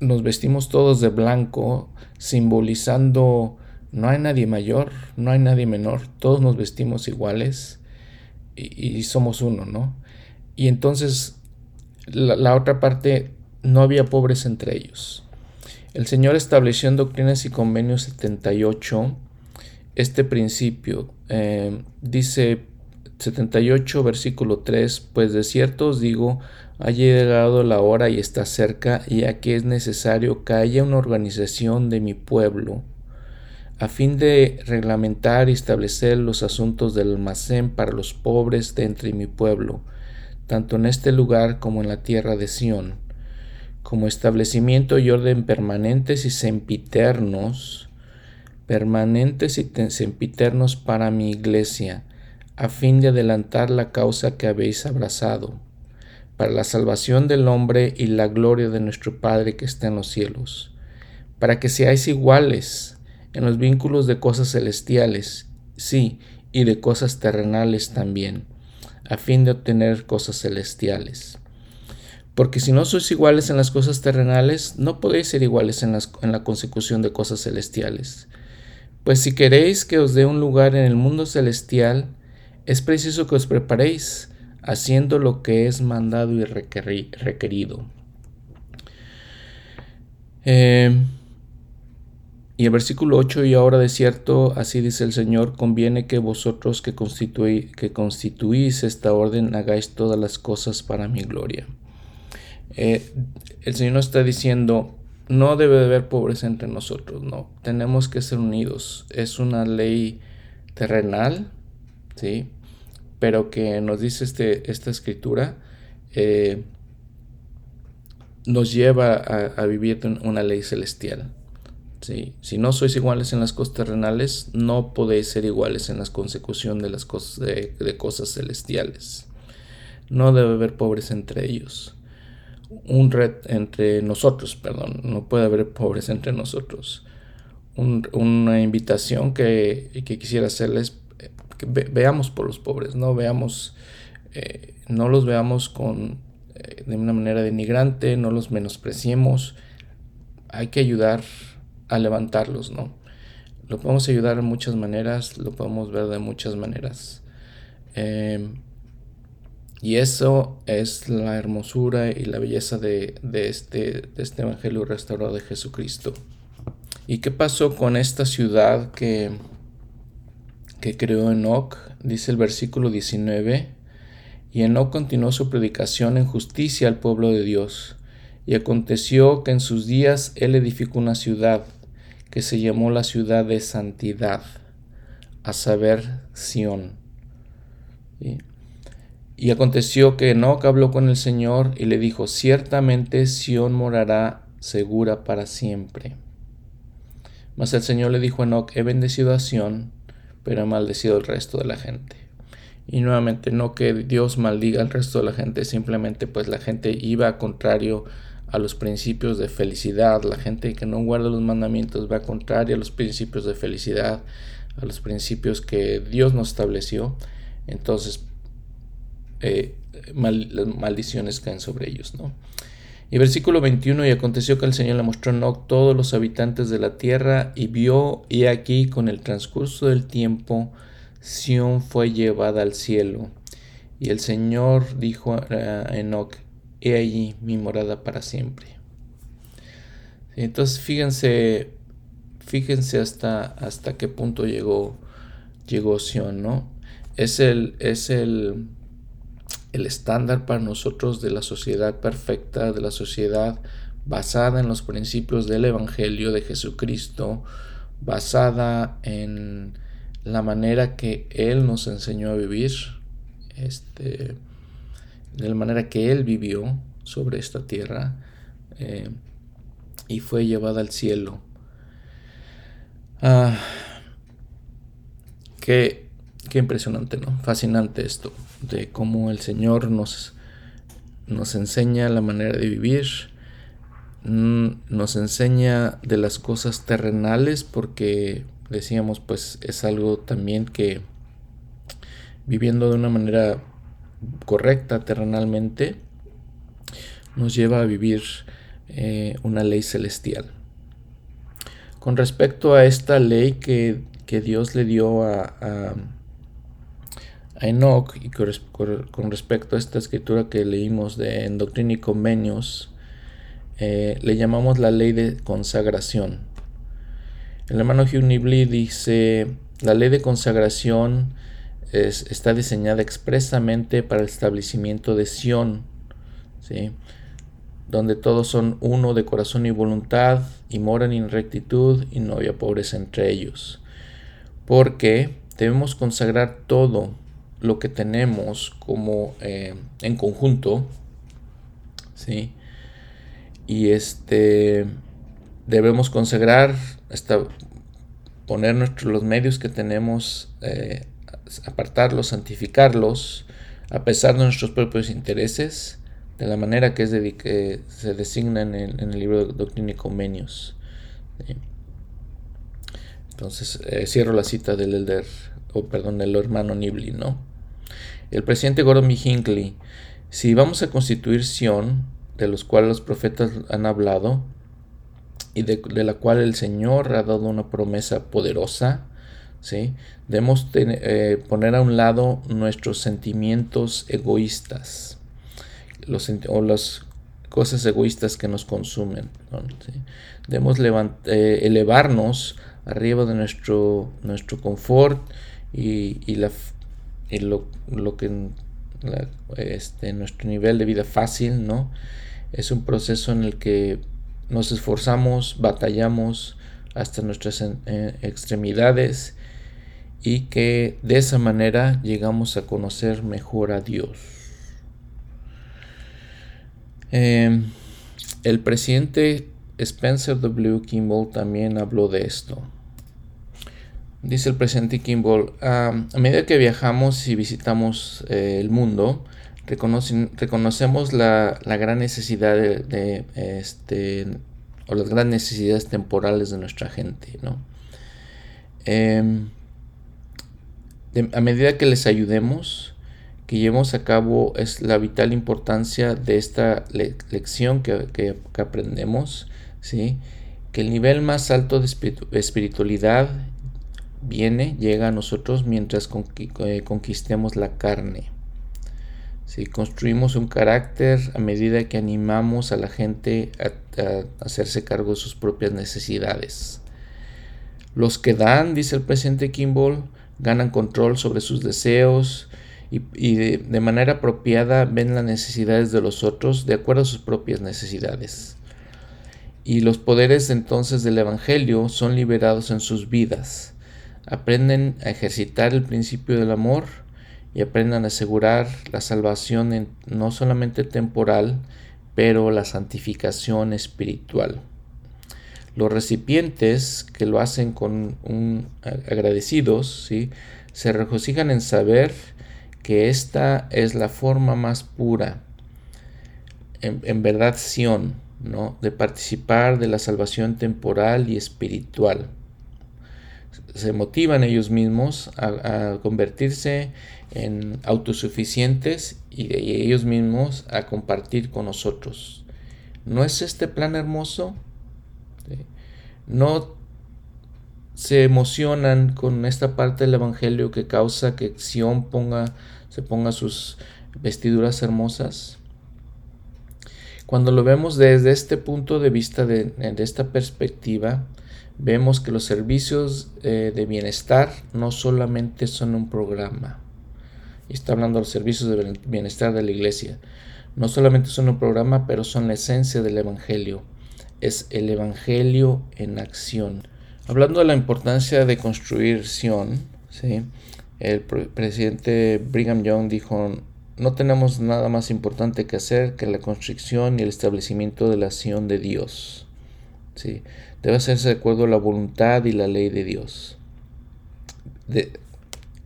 nos vestimos todos de blanco, simbolizando no hay nadie mayor, no hay nadie menor, todos nos vestimos iguales y, somos uno, ¿no? Y entonces la, otra parte, no había pobres entre ellos. El Señor estableció en Doctrinas y Convenios 78 este principio. Eh, dice 78, versículo 3, pues de cierto os digo, ha llegado la hora y está cerca, y aquí es necesario que haya una organización de mi pueblo a fin de reglamentar y establecer los asuntos del almacén para los pobres de entre mi pueblo, tanto en este lugar como en la tierra de Sión, como establecimiento y orden permanentes y sempiternos, permanentes y sempiternos para mi iglesia, a fin de adelantar la causa que habéis abrazado, para la salvación del hombre y la gloria de nuestro Padre que está en los cielos, para que seáis iguales, en los vínculos de cosas celestiales, sí, y de cosas terrenales también, a fin de obtener cosas celestiales. Porque si no sois iguales en las cosas terrenales, no podéis ser iguales en, en la consecución de cosas celestiales. Pues si queréis que os dé un lugar en el mundo celestial, es preciso que os preparéis, haciendo lo que es mandado y requerido. Eh, y el versículo 8, y ahora de cierto, así dice el Señor, conviene que vosotros que, que constituís esta orden hagáis todas las cosas para mi gloria. Eh, el Señor está diciendo, no debe de haber pobreza entre nosotros, no, tenemos que ser unidos. Es una ley terrenal, ¿sí? Pero que nos dice este, esta escritura, eh, nos lleva a, a vivir una ley celestial. Si no sois iguales en las cosas terrenales, no podéis ser iguales en la consecución de las cosas de, cosas celestiales. No debe haber pobres entre ellos. Un red entre nosotros, perdón, no puede haber pobres entre nosotros. una invitación que, quisiera hacerles, veamos por los pobres, no veamos, eh, no los veamos con, eh, de una manera denigrante, no los menospreciemos. Hay que ayudar a levantarlos, ¿no? Lo podemos ayudar de muchas maneras, lo podemos ver de muchas maneras. Em, y eso es la hermosura y la belleza de, este, de este Evangelio restaurado de Jesucristo. ¿Y qué pasó con esta ciudad que, que creó Enoch? Dice el versículo 19. Y Enoch continuó su predicación en justicia al pueblo de Dios. Y aconteció que en sus días él edificó una ciudad que se llamó la ciudad de santidad, a saber, Sión. Y aconteció que Enoch habló con el Señor y le dijo, ciertamente Sión morará segura para siempre. Mas el Señor le dijo a Enoch, he bendecido a Sión, pero maldecido al resto de la gente. Y nuevamente, no que Dios maldiga al resto de la gente, simplemente pues la gente iba contrario a los principios de felicidad. La gente que no guarda los mandamientos va contrario a los principios de felicidad, a los principios que Dios nos estableció. Entonces, eh, las maldiciones caen sobre ellos, ¿no? Y versículo 21, y aconteció que el Señor le mostró a Enoch todos los habitantes de la tierra, y vio, y aquí con el transcurso del tiempo, Sión fue llevada al cielo. Y el Señor dijo a Enoch, he allí mi morada para siempre. Entonces fíjense, fíjense hasta, hasta qué punto llegó, llegó Sion, ¿no? Es el, es el, el estándar para nosotros de la sociedad perfecta, de la sociedad basada en los principios del Evangelio de Jesucristo, basada en la manera que Él nos enseñó a vivir, este, de la manera que Él vivió sobre esta tierra eh, y fue llevada al cielo. Ah, qué, qué, impresionante, ¿no? Fascinante esto, de cómo el Señor nos, nos enseña la manera de vivir, mm, nos enseña de las cosas terrenales, porque decíamos, pues es algo también que viviendo de una manera correcta terrenalmente, nos lleva a vivir eh, una ley celestial. Con respecto a esta ley que, Dios le dio a, Enoch y con, respecto a esta escritura que leímos de en Doctrina y Convenios, eh, le llamamos la ley de consagración. El hermano Hugh Nibley dice, la ley de consagración está diseñada expresamente para el establecimiento de Sión, ¿sí? donde todos son uno de corazón y voluntad, y moran en rectitud, y no haya pobreza entre ellos. Porque debemos consagrar todo lo que tenemos como eh, en conjunto, ¿sí? Y este debemos consagrar hasta poner nuestros, los medios que tenemos eh, apartarlos, santificarlos, a pesar de nuestros propios intereses, de la manera que, es se designa en el, libro de Doctrina y Convenios. Entonces, eh, cierro la cita del elder, o perdón, del hermano Nibley, ¿no? El presidente Gordon B. Hinckley, si vamos a constituir Sion, de los cuales los profetas han hablado, y de la cual el Señor ha dado una promesa poderosa, ¿sí? Debemos eh, poner a un lado nuestros sentimientos egoístas los, o las cosas egoístas que nos consumen. Debemos eh, elevarnos arriba de nuestro, nuestro confort y, la, lo, lo, que este, nuestro nivel de vida fácil, ¿no? Es un proceso en el que nos esforzamos, batallamos hasta nuestras eh, extremidades y que de esa manera llegamos a conocer mejor a Dios. Em, el presidente Spencer W. Kimball también habló de esto. Dice el presidente Kimball, a medida que viajamos y visitamos eh, el mundo, reconocemos la, gran necesidad de, este, o las grandes necesidades temporales de nuestra gente, ¿no? Em, a medida que les ayudemos, que llevemos a cabo es la vital importancia de esta lección que, aprendemos, ¿sí? que el nivel más alto de espiritualidad viene, llega a nosotros mientras eh, conquistemos la carne. Si construimos un carácter a medida que animamos a la gente a, a hacerse cargo de sus propias necesidades. Los que dan, dice el presidente Kimball, ganan control sobre sus deseos y, de, manera apropiada ven las necesidades de los otros de acuerdo a sus propias necesidades. Y los poderes entonces del Evangelio son liberados en sus vidas. Aprenden a ejercitar el principio del amor y aprendan a asegurar la salvación no solamente temporal, pero la santificación espiritual. Los recipientes que lo hacen con un agradecidos, ¿sí? se regocijan en saber que esta es la forma más pura, en, verdad Sion, ¿no? de participar de la salvación temporal y espiritual. Se motivan ellos mismos a, convertirse en autosuficientes y, ellos mismos a compartir con nosotros. ¿No es este plan hermoso? no se emocionan con esta parte del Evangelio que causa que Sion ponga, se ponga sus vestiduras hermosas. Cuando lo vemos desde este punto de vista, de, esta perspectiva, vemos que los servicios eh, de bienestar no solamente son un programa, y está hablando de los servicios de bienestar de la iglesia, no solamente son un programa, pero son la esencia del Evangelio es el Evangelio en acción. Hablando de la importancia de construir Sion, ¿sí? el presidente Brigham Young dijo, no tenemos nada más importante que hacer que la construcción y el establecimiento de la Sion de Dios. ¿sí? Debe hacerse de acuerdo a la voluntad y la ley de Dios. De,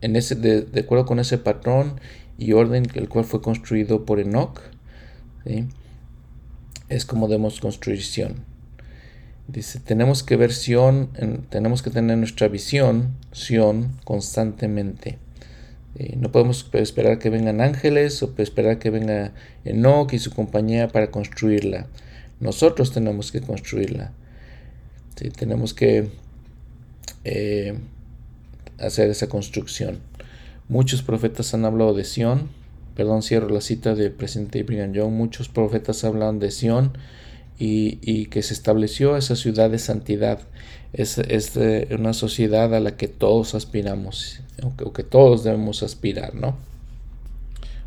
en ese, de, acuerdo con ese patrón y orden el cual fue construido por Enoch, ¿sí? es como debemos construir Sion. Dice, tenemos que ver Sion, tenemos que tener nuestra visión, Sion, constantemente. Eh, no podemos esperar que vengan ángeles o esperar que venga Enoch y su compañía para construirla. Nosotros tenemos que construirla. Tenemos que eh, hacer esa construcción. Muchos profetas han hablado de Sion, perdón, cierro la cita del presidente Brigham Young, muchos profetas hablan de Sion y, que se estableció esa ciudad de santidad. Es, es una sociedad a la que todos aspiramos, o que, todos debemos aspirar, ¿no?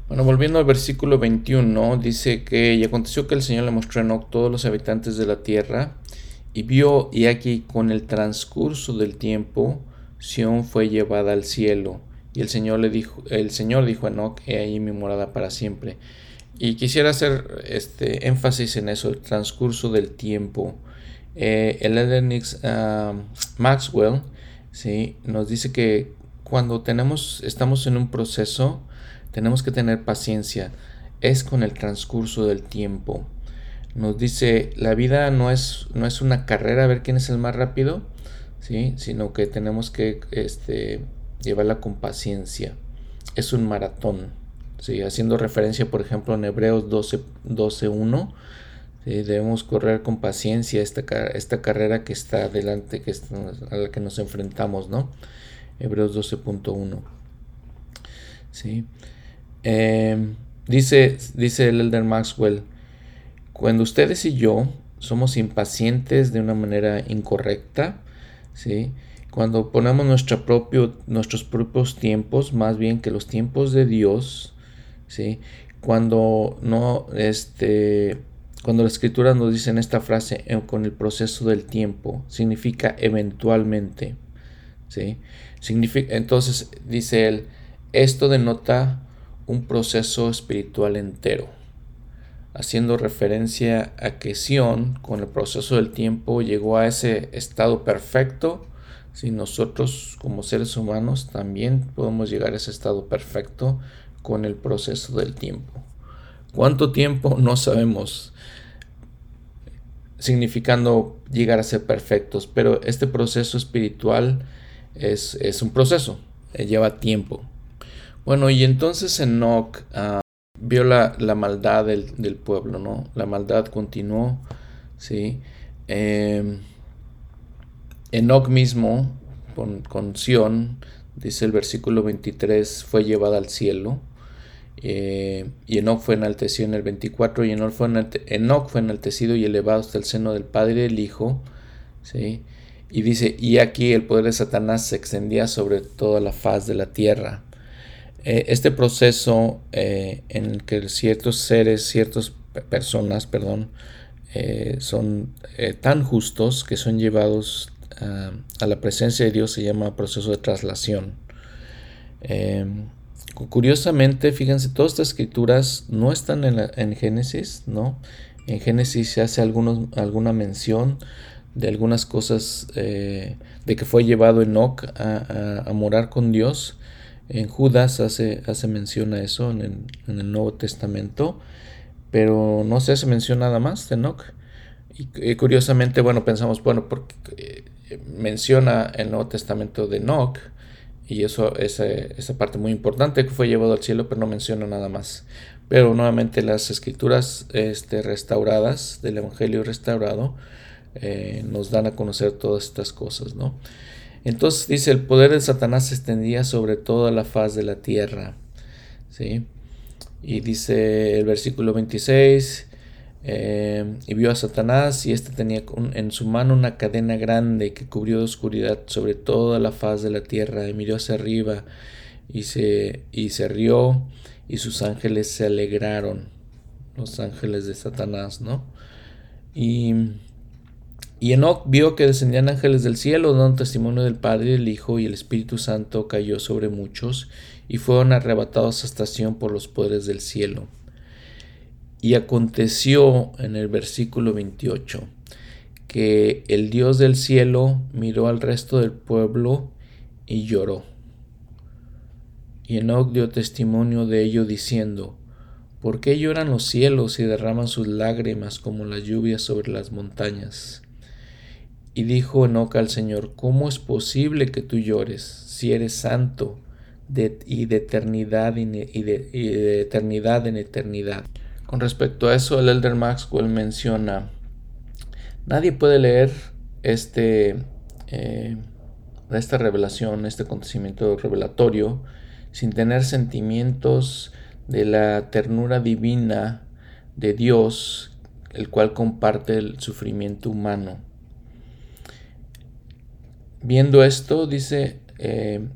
Bueno, volviendo al versículo 21, dice que y aconteció que el Señor le mostró a Enoch todos los habitantes de la tierra y vio y aquí con el transcurso del tiempo Sión fue llevada al cielo y el Señor le dijo, el Señor dijo a Enoch, he ahí mi morada para siempre. Y quisiera hacer este énfasis en eso, el transcurso del tiempo. Eh, el Elenix ah, Maxwell ¿sí? nos dice que cuando tenemos, estamos en un proceso, tenemos que tener paciencia. Es con el transcurso del tiempo. Nos dice, la vida no es, no es una carrera a ver quién es el más rápido, ¿sí? sino que tenemos que este, llevarla con paciencia. Es un maratón, ¿sí? haciendo referencia, por ejemplo, en Hebreos 12, 12.1. Debemos correr con paciencia esta, esta carrera que está adelante, que a la que nos enfrentamos, ¿no? Hebreos 12.1. ¿sí? Em, dice, dice el Elder Maxwell, cuando ustedes y yo somos impacientes de una manera incorrecta, ¿sí? cuando ponemos nuestro propio, nuestros propios tiempos, más bien que los tiempos de Dios, ¿sí? cuando no, este, cuando la escritura nos dice en esta frase con el proceso del tiempo, significa eventualmente, ¿sí? Significa, entonces dice él, esto denota un proceso espiritual entero, haciendo referencia a que Sion, con el proceso del tiempo, llegó a ese estado perfecto si nosotros como seres humanos también podemos llegar a ese estado perfecto con el proceso del tiempo. ¿Cuánto tiempo? No sabemos, significando llegar a ser perfectos, pero este proceso espiritual es, un proceso, eh, lleva tiempo. Bueno, y entonces Enoch uh, vio la, maldad del, pueblo, ¿no? La maldad continuó, ¿sí? Eh, Enoch mismo, con, con Sión, dice el versículo 23, fue llevada al cielo. Eh, y Enoch fue enaltecido en el 24, y Enoch fue, fue enaltecido y elevado hasta el seno del Padre y del Hijo. ¿sí? Y dice, y aquí el poder de Satanás se extendía sobre toda la faz de la tierra. Eh, este proceso eh, en el que ciertos seres, ciertas personas, perdón, son tan justos que son llevados a la presencia de Dios se llama proceso de traslación. Em, curiosamente, fíjense, todas estas escrituras no están en, Génesis, ¿no? En Génesis se hace alguna mención de algunas cosas, eh, de que fue llevado Enoch a, a, morar con Dios. En Judas hace, hace mención a eso en el, Nuevo Testamento, pero no se hace mención nada más de Enoch. Y, curiosamente, bueno, pensamos, bueno, porque eh, menciona el Nuevo Testamento de Enoch, y eso es esa parte muy importante que fue llevado al cielo, pero no menciona nada más. Pero nuevamente las escrituras este, restauradas del Evangelio restaurado eh, nos dan a conocer todas estas cosas, ¿no? Entonces dice, el poder de Satanás se extendía sobre toda la faz de la tierra, ¿sí? Y dice el versículo 26, eh, y vio a Satanás y éste tenía en su mano una cadena grande que cubrió de oscuridad sobre toda la faz de la tierra y miró hacia arriba y se, y se rió y sus ángeles se alegraron, los ángeles de Satanás, ¿no? Y, y Enoch vio que descendían ángeles del cielo dando testimonio del Padre, el Hijo y el Espíritu Santo cayó sobre muchos y fueron arrebatados a estación por los poderes del cielo. Y aconteció en el versículo 28 que el Dios del cielo miró al resto del pueblo y lloró. Y Enoch dio testimonio de ello diciendo, ¿por qué lloran los cielos y derraman sus lágrimas como la lluvia sobre las montañas? Y dijo Enoch al Señor, ¿cómo es posible que tú llores si eres santo y, de eternidad y de eternidad en eternidad? Con respecto a eso, el Elder Maxwell menciona, nadie puede leer este, eh, esta revelación, este acontecimiento revelatorio, sin tener sentimientos de la ternura divina de Dios, el cual comparte el sufrimiento humano. Viendo esto, dice, eh,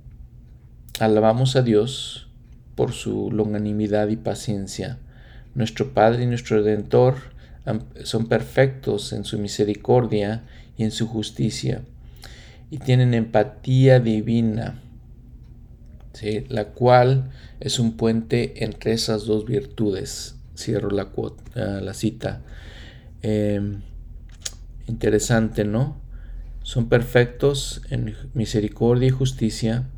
alabamos a Dios por su longanimidad y paciencia nuestro Padre y nuestro Redentor son perfectos en su misericordia y en su justicia y tienen empatía divina, la cual es un puente entre esas dos virtudes. Cierro la, ah, la cita. Em, interesante, ¿no? Son perfectos en misericordia y justicia,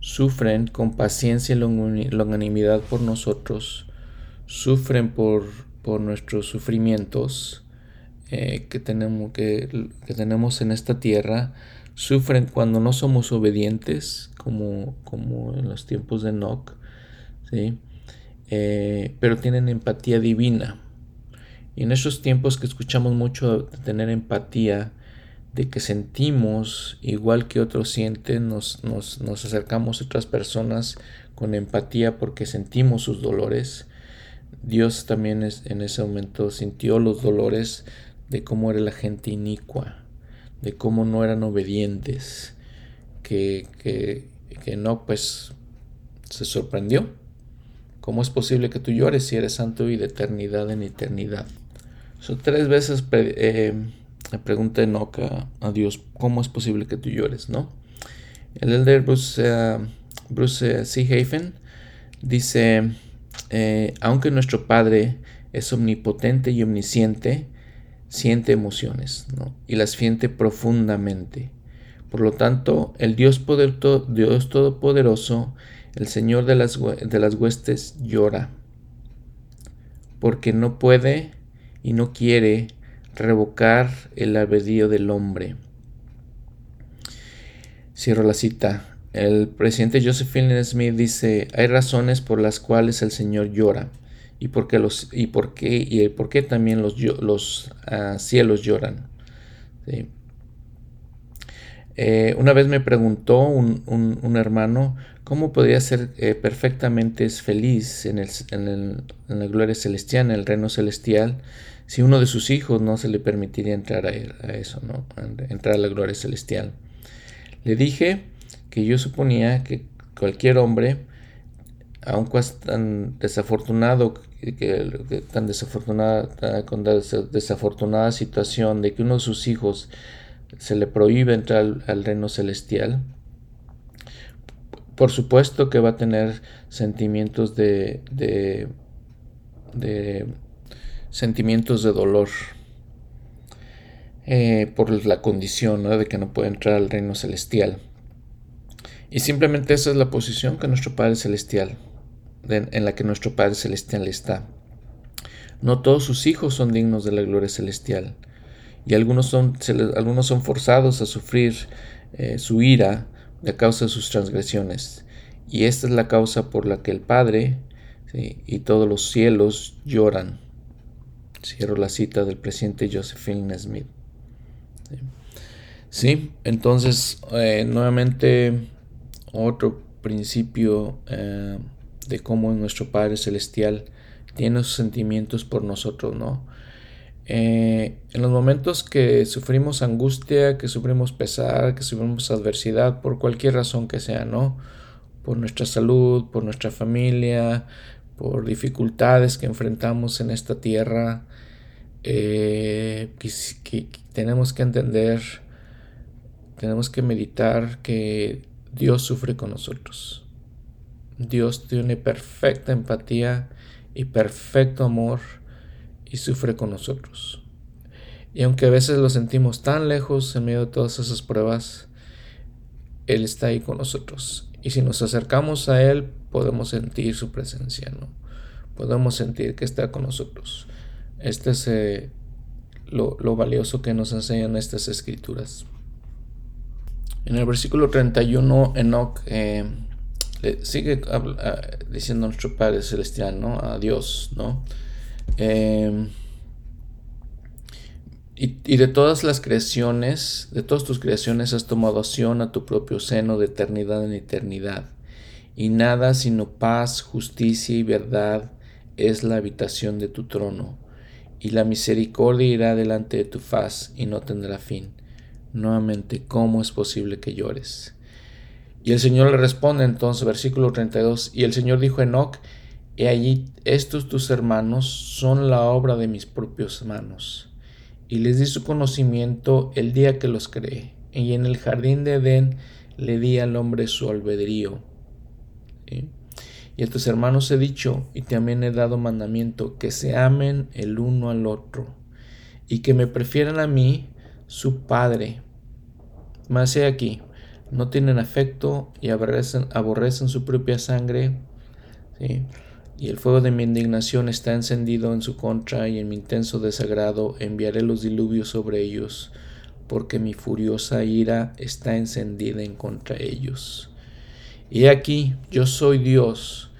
sufren con paciencia y longanimidad por nosotros, sufren por, por nuestros sufrimientos eh, que, tenemos, que, tenemos en esta tierra, sufren cuando no somos obedientes, como, como en los tiempos de Enoch, ¿sí? Eh, pero tienen empatía divina. Y en esos tiempos que escuchamos mucho de tener empatía, de que sentimos igual que otros sienten, nos, nos, nos acercamos a otras personas con empatía porque sentimos sus dolores, Dios también en ese momento sintió los dolores de cómo era la gente inicua, de cómo no eran obedientes, que, que, no, pues se sorprendió. ¿Cómo es posible que tú llores si eres santo y de eternidad en eternidad? Son tres veces eh, le pregunta Enoch a, Dios, ¿cómo es posible que tú llores? ¿no? El elder Bruce, uh, Bruce C. Hafen dice, eh, aunque nuestro Padre es omnipotente y omnisciente, siente emociones y las siente profundamente. Por lo tanto, el Dios, poder, Dios Todopoderoso, el Señor de las, de las huestes, llora, porque no puede y no quiere revocar el albedrío del hombre. Cierro la cita. El presidente Josephine Smith dice, hay razones por las cuales el Señor llora y por qué, los, y por qué, y por qué también los, los uh, cielos lloran. ¿Sí? Eh, una vez me preguntó un, un, un hermano cómo podría ser eh, perfectamente feliz en, el, en, el, en, la gloria celestial, en el reino celestial, si uno de sus hijos no se le permitiría entrar a, a eso, ¿no? entrar a la gloria celestial. Le dije que yo suponía que cualquier hombre, aun tan desafortunado, que, tan desafortunada, con desafortunada situación de que uno de sus hijos se le prohíbe entrar al, reino celestial, por supuesto que va a tener sentimientos de, de, de sentimientos de dolor eh, por la condición de que no puede entrar al reino celestial. Y simplemente esa es la posición que nuestro Padre Celestial, en la que nuestro Padre Celestial está. No todos sus hijos son dignos de la gloria celestial y algunos son, algunos son forzados a sufrir eh, su ira a causa de sus transgresiones. Y esta es la causa por la que el Padre y todos los cielos lloran. Cierro la cita del presidente Josephine Smith. Sí, entonces eh, nuevamente otro principio eh, de cómo nuestro Padre Celestial tiene sus sentimientos por nosotros, ¿no? Eh, en los momentos que sufrimos angustia, que sufrimos pesar, que sufrimos adversidad, por cualquier razón que sea, ¿no? Por nuestra salud, por nuestra familia, por dificultades que enfrentamos en esta tierra, que tenemos que entender, tenemos que meditar que Dios sufre con nosotros. Dios tiene perfecta empatía y perfecto amor y sufre con nosotros. Y aunque a veces lo sentimos tan lejos en medio de todas esas pruebas, Él está ahí con nosotros. Y si nos acercamos a Él, podemos sentir su presencia, ¿no? Podemos sentir que está con nosotros. Este es eh, lo, valioso que nos enseñan estas escrituras. En el versículo 31, Enoch eh, sigue diciendo nuestro Padre Celestial, ¿no? A Dios, ¿no? Em, y, y, de todas las creaciones, de todas tus creaciones has tomado acción a tu propio seno de eternidad en eternidad. Y nada sino paz, justicia y verdad es la habitación de tu trono y la misericordia irá delante de tu faz y no tendrá fin. Nuevamente, ¿cómo es posible que llores? Y el Señor le responde entonces, versículo 32, y el Señor dijo a Enoch, He allí estos tus hermanos son la obra de mis propias manos. Y les di su conocimiento el día que los creé, y en el jardín de Edén le di al hombre su albedrío. Y a tus hermanos he dicho, y también he dado mandamiento, que se amen el uno al otro, y que me prefieran a mí, su padre. Mas he aquí, no tienen afecto y aborrecen, aborrecen su propia sangre, y el fuego de mi indignación está encendido en su contra, y en mi intenso desagrado enviaré los diluvios sobre ellos, porque mi furiosa ira está encendida en contra ellos. Y aquí yo soy Dios,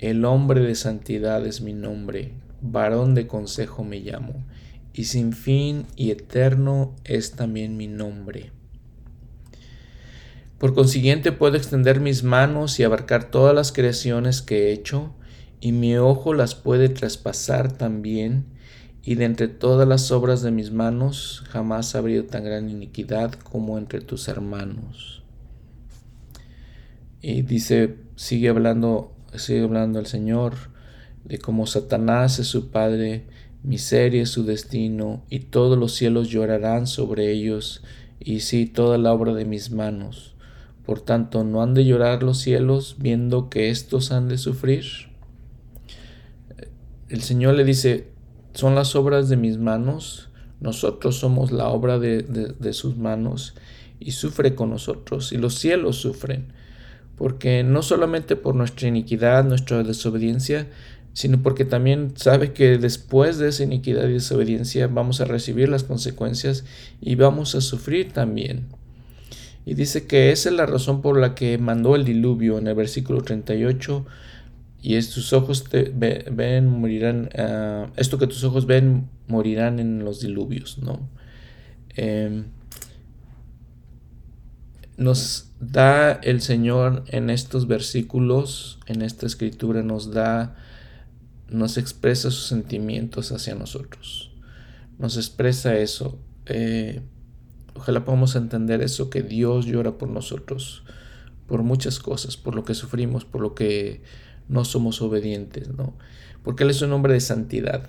el hombre de santidad es mi nombre, varón de consejo me llamo, y sin fin y eterno es también mi nombre. Por consiguiente puedo extender mis manos y abarcar todas las creaciones que he hecho, y mi ojo las puede traspasar también, y de entre todas las obras de mis manos jamás ha habido tan gran iniquidad como entre tus hermanos. Y dice, sigue hablando, sigue hablando el Señor de cómo Satanás es su padre, miseria es su destino, y todos los cielos llorarán sobre ellos, y sí, toda la obra de mis manos. Por tanto, ¿no han de llorar los cielos viendo que éstos han de sufrir? El Señor le dice, son las obras de mis manos, nosotros somos la obra de, de sus manos, y sufre con nosotros, y los cielos sufren porque no solamente por nuestra iniquidad, nuestra desobediencia, sino porque también sabe que después de esa iniquidad y desobediencia vamos a recibir las consecuencias y vamos a sufrir también. Y dice que esa es la razón por la que mandó el diluvio en el versículo 38. Y es, tus ojos te ven, morirán, ah, esto que tus ojos ven morirán en los diluvios, ¿no? Em, nos da el Señor en estos versículos, en esta escritura, nos da, nos expresa sus sentimientos hacia nosotros. Nos expresa eso. Eh, ojalá podamos entender eso, que Dios llora por nosotros, por muchas cosas, por lo que sufrimos, por lo que no somos obedientes, ¿no? Porque Él es un hombre de santidad.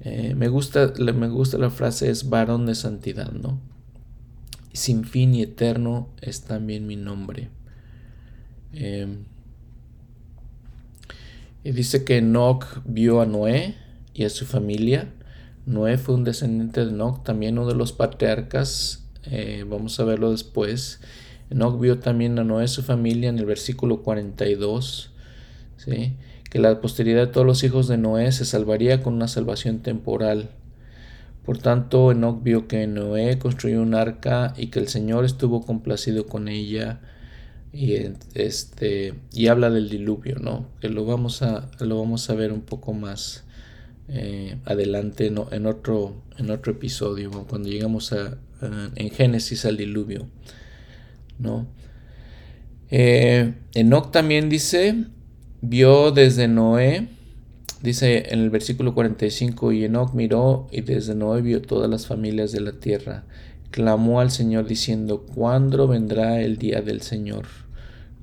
Eh, me, gusta, me gusta la frase, es varón de santidad, ¿no? Sin fin y eterno es también mi nombre. Em, y dice que Enoch vio a Noé y a su familia. Noé fue un descendiente de Enoch, también uno de los patriarcas. Eh, vamos a verlo después. Enoch vio también a Noé y su familia en el versículo 42. ¿sí? Que la posteridad de todos los hijos de Noé se salvaría con una salvación temporal. Por tanto, Enoch vio que Noé construyó un arca y que el Señor estuvo complacido con ella. Y este y habla del diluvio no que lo vamos a lo vamos a ver un poco más eh, adelante en otro en otro episodio cuando llegamos a, en Génesis al diluvio no eh, Enoch también dice vio desde Noé dice en el versículo 45 y Enoch miró y desde Noé vio todas las familias de la tierra clamó al Señor diciendo, ¿cuándo vendrá el día del Señor?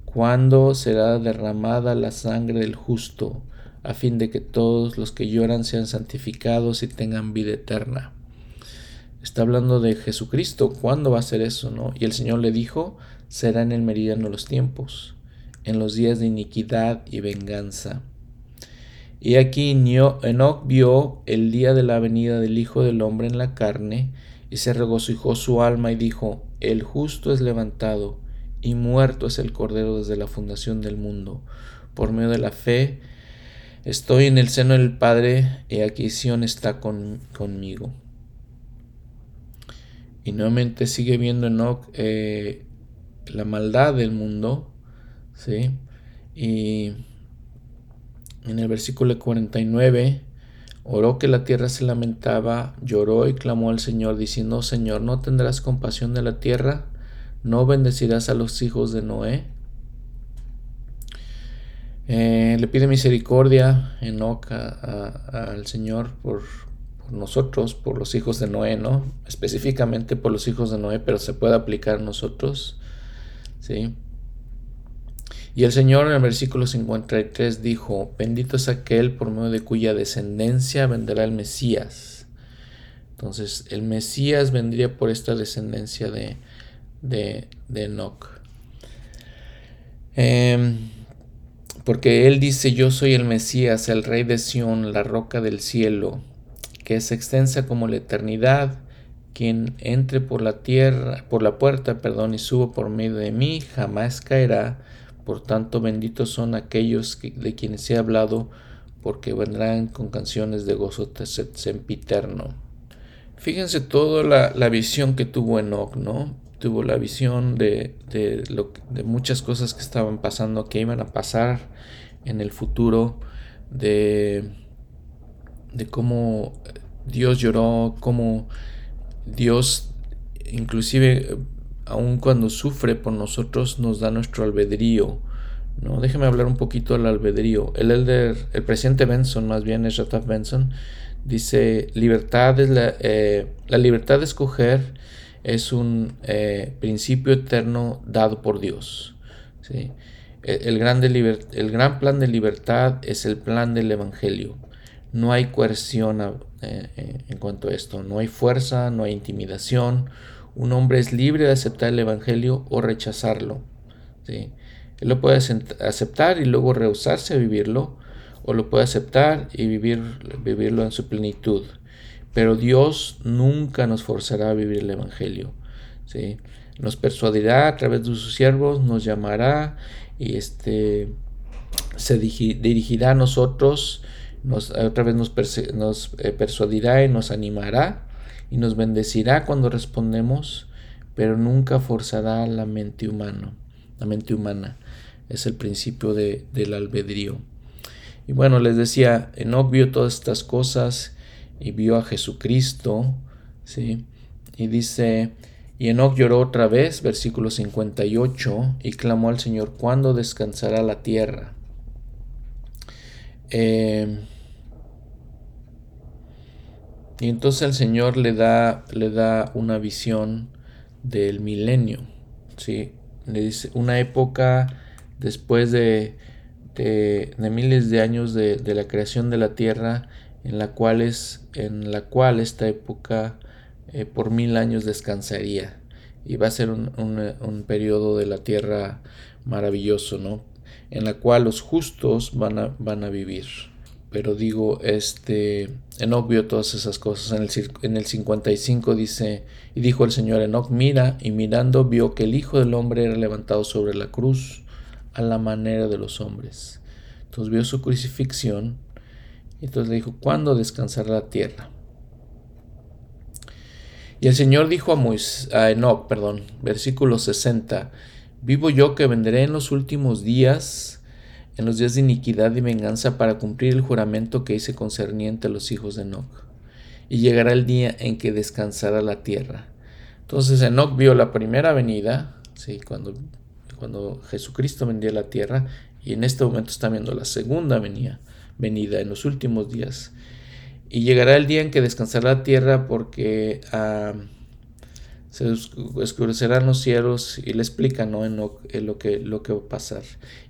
¿Cuándo será derramada la sangre del justo, a fin de que todos los que lloran sean santificados y tengan vida eterna? Está hablando de Jesucristo, ¿cuándo va a ser eso? No? Y el Señor le dijo, será en el meridiano de los tiempos, en los días de iniquidad y venganza. Y aquí Enoch vio el día de la venida del Hijo del Hombre en la carne, y se regocijó su alma y dijo, el justo es levantado, y muerto es el Cordero desde la fundación del mundo. Por medio de la fe, estoy en el seno del Padre, y aquí Sion está conmigo. Y nuevamente sigue viendo Enoch eh, la maldad del mundo, ¿sí? Y en el versículo 49 Oró que la tierra se lamentaba, lloró y clamó al Señor, diciendo, Señor, ¿no tendrás compasión de la tierra? ¿No bendecirás a los hijos de Noé? Eh, le pide misericordia en al Señor por, por, nosotros, por los hijos de Noé, ¿no? Específicamente por los hijos de Noé, pero se puede aplicar a nosotros, ¿sí? Y el Señor en el versículo 53 dijo, bendito es aquel por medio de cuya descendencia vendrá el Mesías. Entonces el Mesías vendría por esta descendencia de, de, Enoch. Em, porque él dice, yo soy el Mesías, el rey de Sión, la roca del cielo, que es extensa como la eternidad. Quien entre por la tierra, por la puerta, perdón, y suba por medio de mí, jamás caerá por tanto, benditos son aquellos de quienes he hablado, porque vendrán con canciones de gozo sempiterno. Fíjense toda la, visión que tuvo Enoch, ¿no? Tuvo la visión de, lo, de muchas cosas que estaban pasando, que iban a pasar en el futuro, de, de cómo Dios lloró, cómo Dios inclusive aun cuando sufre por nosotros, nos da nuestro albedrío. ¿no? Déjeme hablar un poquito del albedrío. El, elder, el presidente Benson, más bien es Rataf Benson, dice, libertad es la, eh, libertad de escoger es un eh, principio eterno dado por Dios. ¿sí? El, gran el gran plan de libertad es el plan del Evangelio. No hay coerción eh, en cuanto a esto, no hay fuerza, no hay intimidación, un hombre es libre de aceptar el Evangelio o rechazarlo. ¿sí? Él lo puede aceptar y luego rehusarse a vivirlo, o lo puede aceptar y vivir, vivirlo en su plenitud. Pero Dios nunca nos forzará a vivir el Evangelio. ¿sí? Nos persuadirá a través de sus siervos, nos llamará y este, se dirigirá a nosotros, nos, otra vez nos, eh, persuadirá y nos animará y nos bendecirá cuando respondemos, pero nunca forzará la mente humana. La mente humana es el principio de, del albedrío. Y bueno, les decía, Enoch vio todas estas cosas y vio a Jesucristo, ¿sí? Y dice, y Enoch lloró otra vez, versículo 58, y clamó al Señor, ¿cuándo descansará la tierra? Eh, y entonces el Señor le da, le da una visión del milenio. ¿sí? Le dice una época después de, de, miles de años de, la creación de la tierra, en la cual, es, en la cual esta época eh, por mil años descansaría. Y va a ser un, un, un periodo de la tierra maravilloso, ¿no? En la cual los justos van a, van a vivir. Pero digo, este, Enoch vio todas esas cosas. En el, en el 55 dice, y dijo el Señor Enoch, mira, y mirando vio que el Hijo del Hombre era levantado sobre la cruz a la manera de los hombres. Entonces vio su crucifixión y entonces le dijo, ¿cuándo descansará la tierra? Y el Señor dijo a, Moisés, a Enoch, perdón, versículo 60, Vivo yo que vendré en los últimos días, en los días de iniquidad y venganza, para cumplir el juramento que hice concerniente a los hijos de Enoch. Y llegará el día en que descansará la tierra. Entonces Enoch vio la primera venida, ¿sí? cuando, cuando Jesucristo vendría a la tierra, y en este momento está viendo la segunda venida, venida en los últimos días. Y llegará el día en que descansará la tierra porque ah, se oscurecerán los cielos y le explica ¿no? en, lo, que, lo que va a pasar.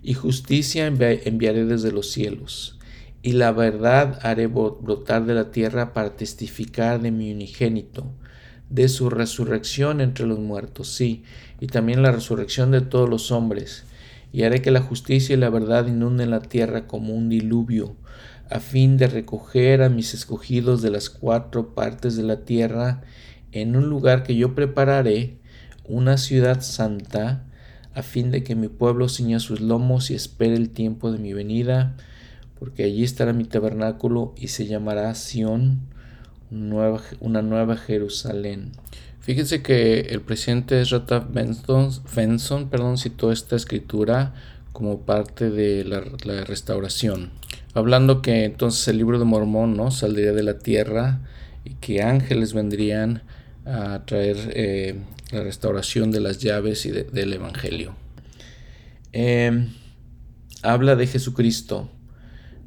Y justicia enviaré desde los cielos. Y la verdad haré brotar de la tierra para testificar de mi unigénito, de su resurrección entre los muertos, sí, y también la resurrección de todos los hombres. Y haré que la justicia y la verdad inunden la tierra como un diluvio a fin de recoger a mis escogidos de las cuatro partes de la tierra en un lugar que yo prepararé, una ciudad santa, a fin de que mi pueblo ciña sus lomos y espere el tiempo de mi venida, porque allí estará mi tabernáculo y se llamará Sión, una nueva Jerusalén. Fíjense que el presidente Rata Benson, perdón, citó esta escritura como parte de la, la restauración hablando que entonces el libro de Mormón ¿no? saldría de la tierra y que ángeles vendrían a traer eh, la restauración de las llaves y del Evangelio. Em, habla de Jesucristo,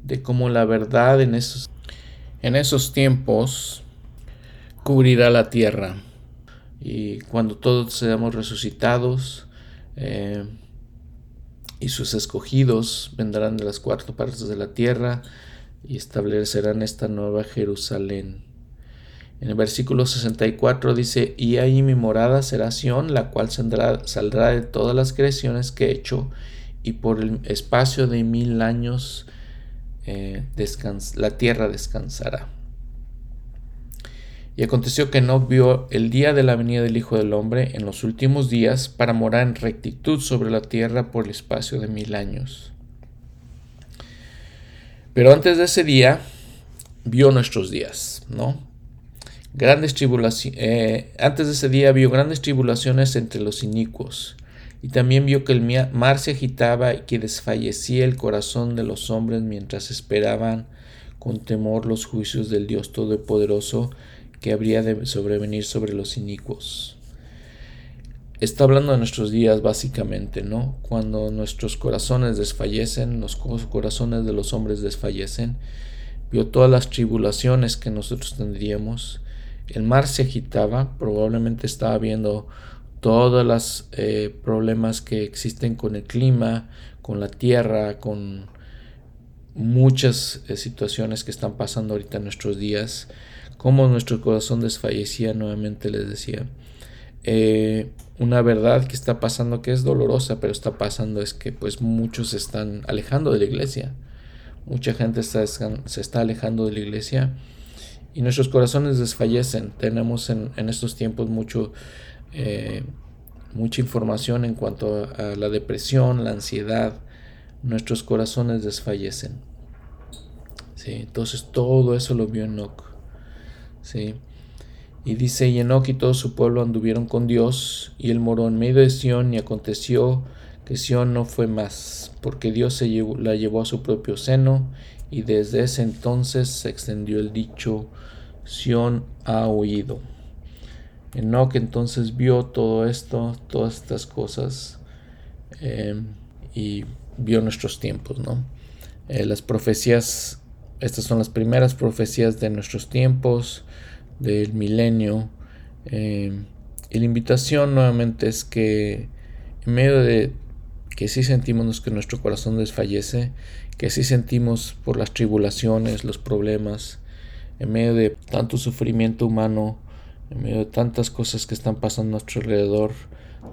de cómo la verdad en esos, en esos tiempos cubrirá la tierra. Y cuando todos seamos resucitados, eh, y sus escogidos vendrán de las cuatro partes de la tierra y establecerán esta nueva Jerusalén. En el versículo 64 dice, y ahí mi morada será Sión, la cual saldrá, de todas las creaciones que he hecho, y por el espacio de mil años eh, la tierra descansará. Y aconteció que no vio el día de la venida del Hijo del Hombre en los últimos días para morar en rectitud sobre la tierra por el espacio de mil años. Pero antes de ese día vio nuestros días, ¿no? Grandes tribulaciones, eh, antes de ese día vio grandes tribulaciones entre los inicuos, y también vio que el mar se agitaba y que desfallecía el corazón de los hombres mientras esperaban con temor los juicios del Dios Todopoderoso que habría de sobrevenir sobre los inicuos. Está hablando de nuestros días básicamente, ¿no? Cuando nuestros corazones desfallecen, los corazones de los hombres desfallecen, vio todas las tribulaciones que nosotros tendríamos. El mar se agitaba, probablemente estaba viendo todos los eh, problemas que existen con el clima, con la tierra, con muchas eh, situaciones que están pasando ahorita en nuestros días cómo nuestro corazón desfallecía nuevamente, les decía. Eh, una verdad que está pasando que es dolorosa, pero está pasando es que pues muchos se están alejando de la iglesia. Mucha gente se está alejando de la iglesia y nuestros corazones desfallecen. Tenemos en, estos tiempos mucho, eh, mucha información en cuanto a, la depresión, la ansiedad. Nuestros corazones desfallecen. ¿Sí? Entonces todo eso lo vio Enoch. ¿sí? Y dice, y Enoch y todo su pueblo anduvieron con Dios, y él moró en medio de Sión, y aconteció que Sión no fue más, porque Dios se la llevó a su propio seno, y desde ese entonces se extendió el dicho, Sión ha oído. Enoch entonces vio todo esto, todas estas cosas, eh, y vio nuestros tiempos, ¿no? Eh, las profecías estas son las primeras profecías de nuestros tiempos, del milenio. Eh, y la invitación nuevamente es que en medio de que sí sentimos que nuestro corazón desfallece, que sí sentimos por las tribulaciones, los problemas, en medio de tanto sufrimiento humano, en medio de tantas cosas que están pasando a nuestro alrededor,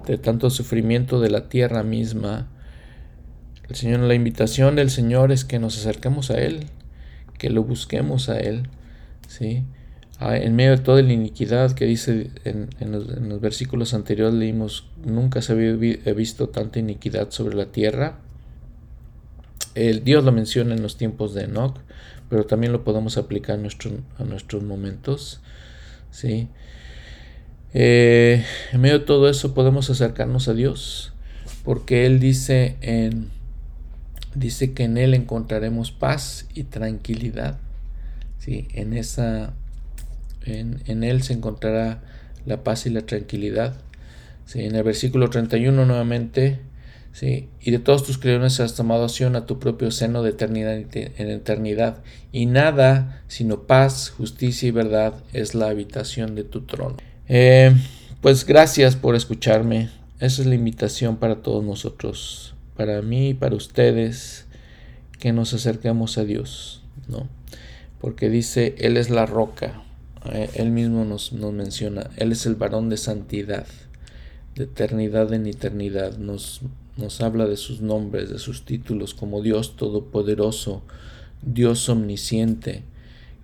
de tanto sufrimiento de la tierra misma, El Señor, la invitación del Señor es que nos acerquemos a Él, que lo busquemos a Él, ¿sí? en medio de toda la iniquidad que dice en, los, versículos anteriores leímos, nunca se había visto tanta iniquidad sobre la tierra. El Dios lo menciona en los tiempos de Enoch, pero también lo podemos aplicar a, a nuestros momentos. ¿sí? Eh, en medio de todo eso podemos acercarnos a Dios, porque Él dice, en, dice que en Él encontraremos paz y tranquilidad. ¿sí? En esa en, Él se encontrará la paz y la tranquilidad. ¿Sí? En el versículo 31 nuevamente, ¿sí? y de todos tus creaciones has tomado acción a tu propio seno de eternidad en eternidad, y nada sino paz, justicia y verdad es la habitación de tu trono. Eh, pues gracias por escucharme. Esa es la invitación para todos nosotros, para mí y para ustedes, que nos acerquemos a Dios, ¿no? Porque dice, Él es la roca, eh, él mismo nos, menciona, Él es el varón de santidad, de eternidad en eternidad. Nos, nos habla de sus nombres, de sus títulos como Dios Todopoderoso, Dios Omnisciente,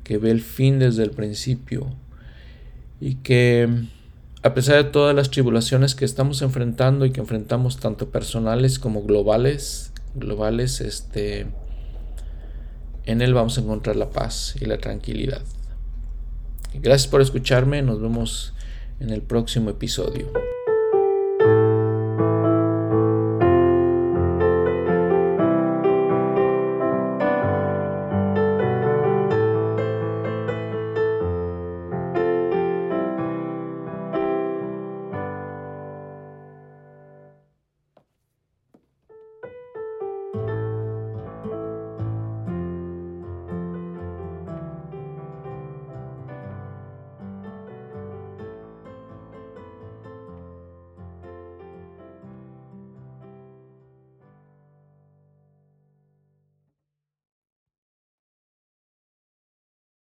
que ve el fin desde el principio y que a pesar de todas las tribulaciones que estamos enfrentando y que enfrentamos tanto personales como globales, globales, este, en Él vamos a encontrar la paz y la tranquilidad. Gracias por escucharme, nos vemos en el próximo episodio.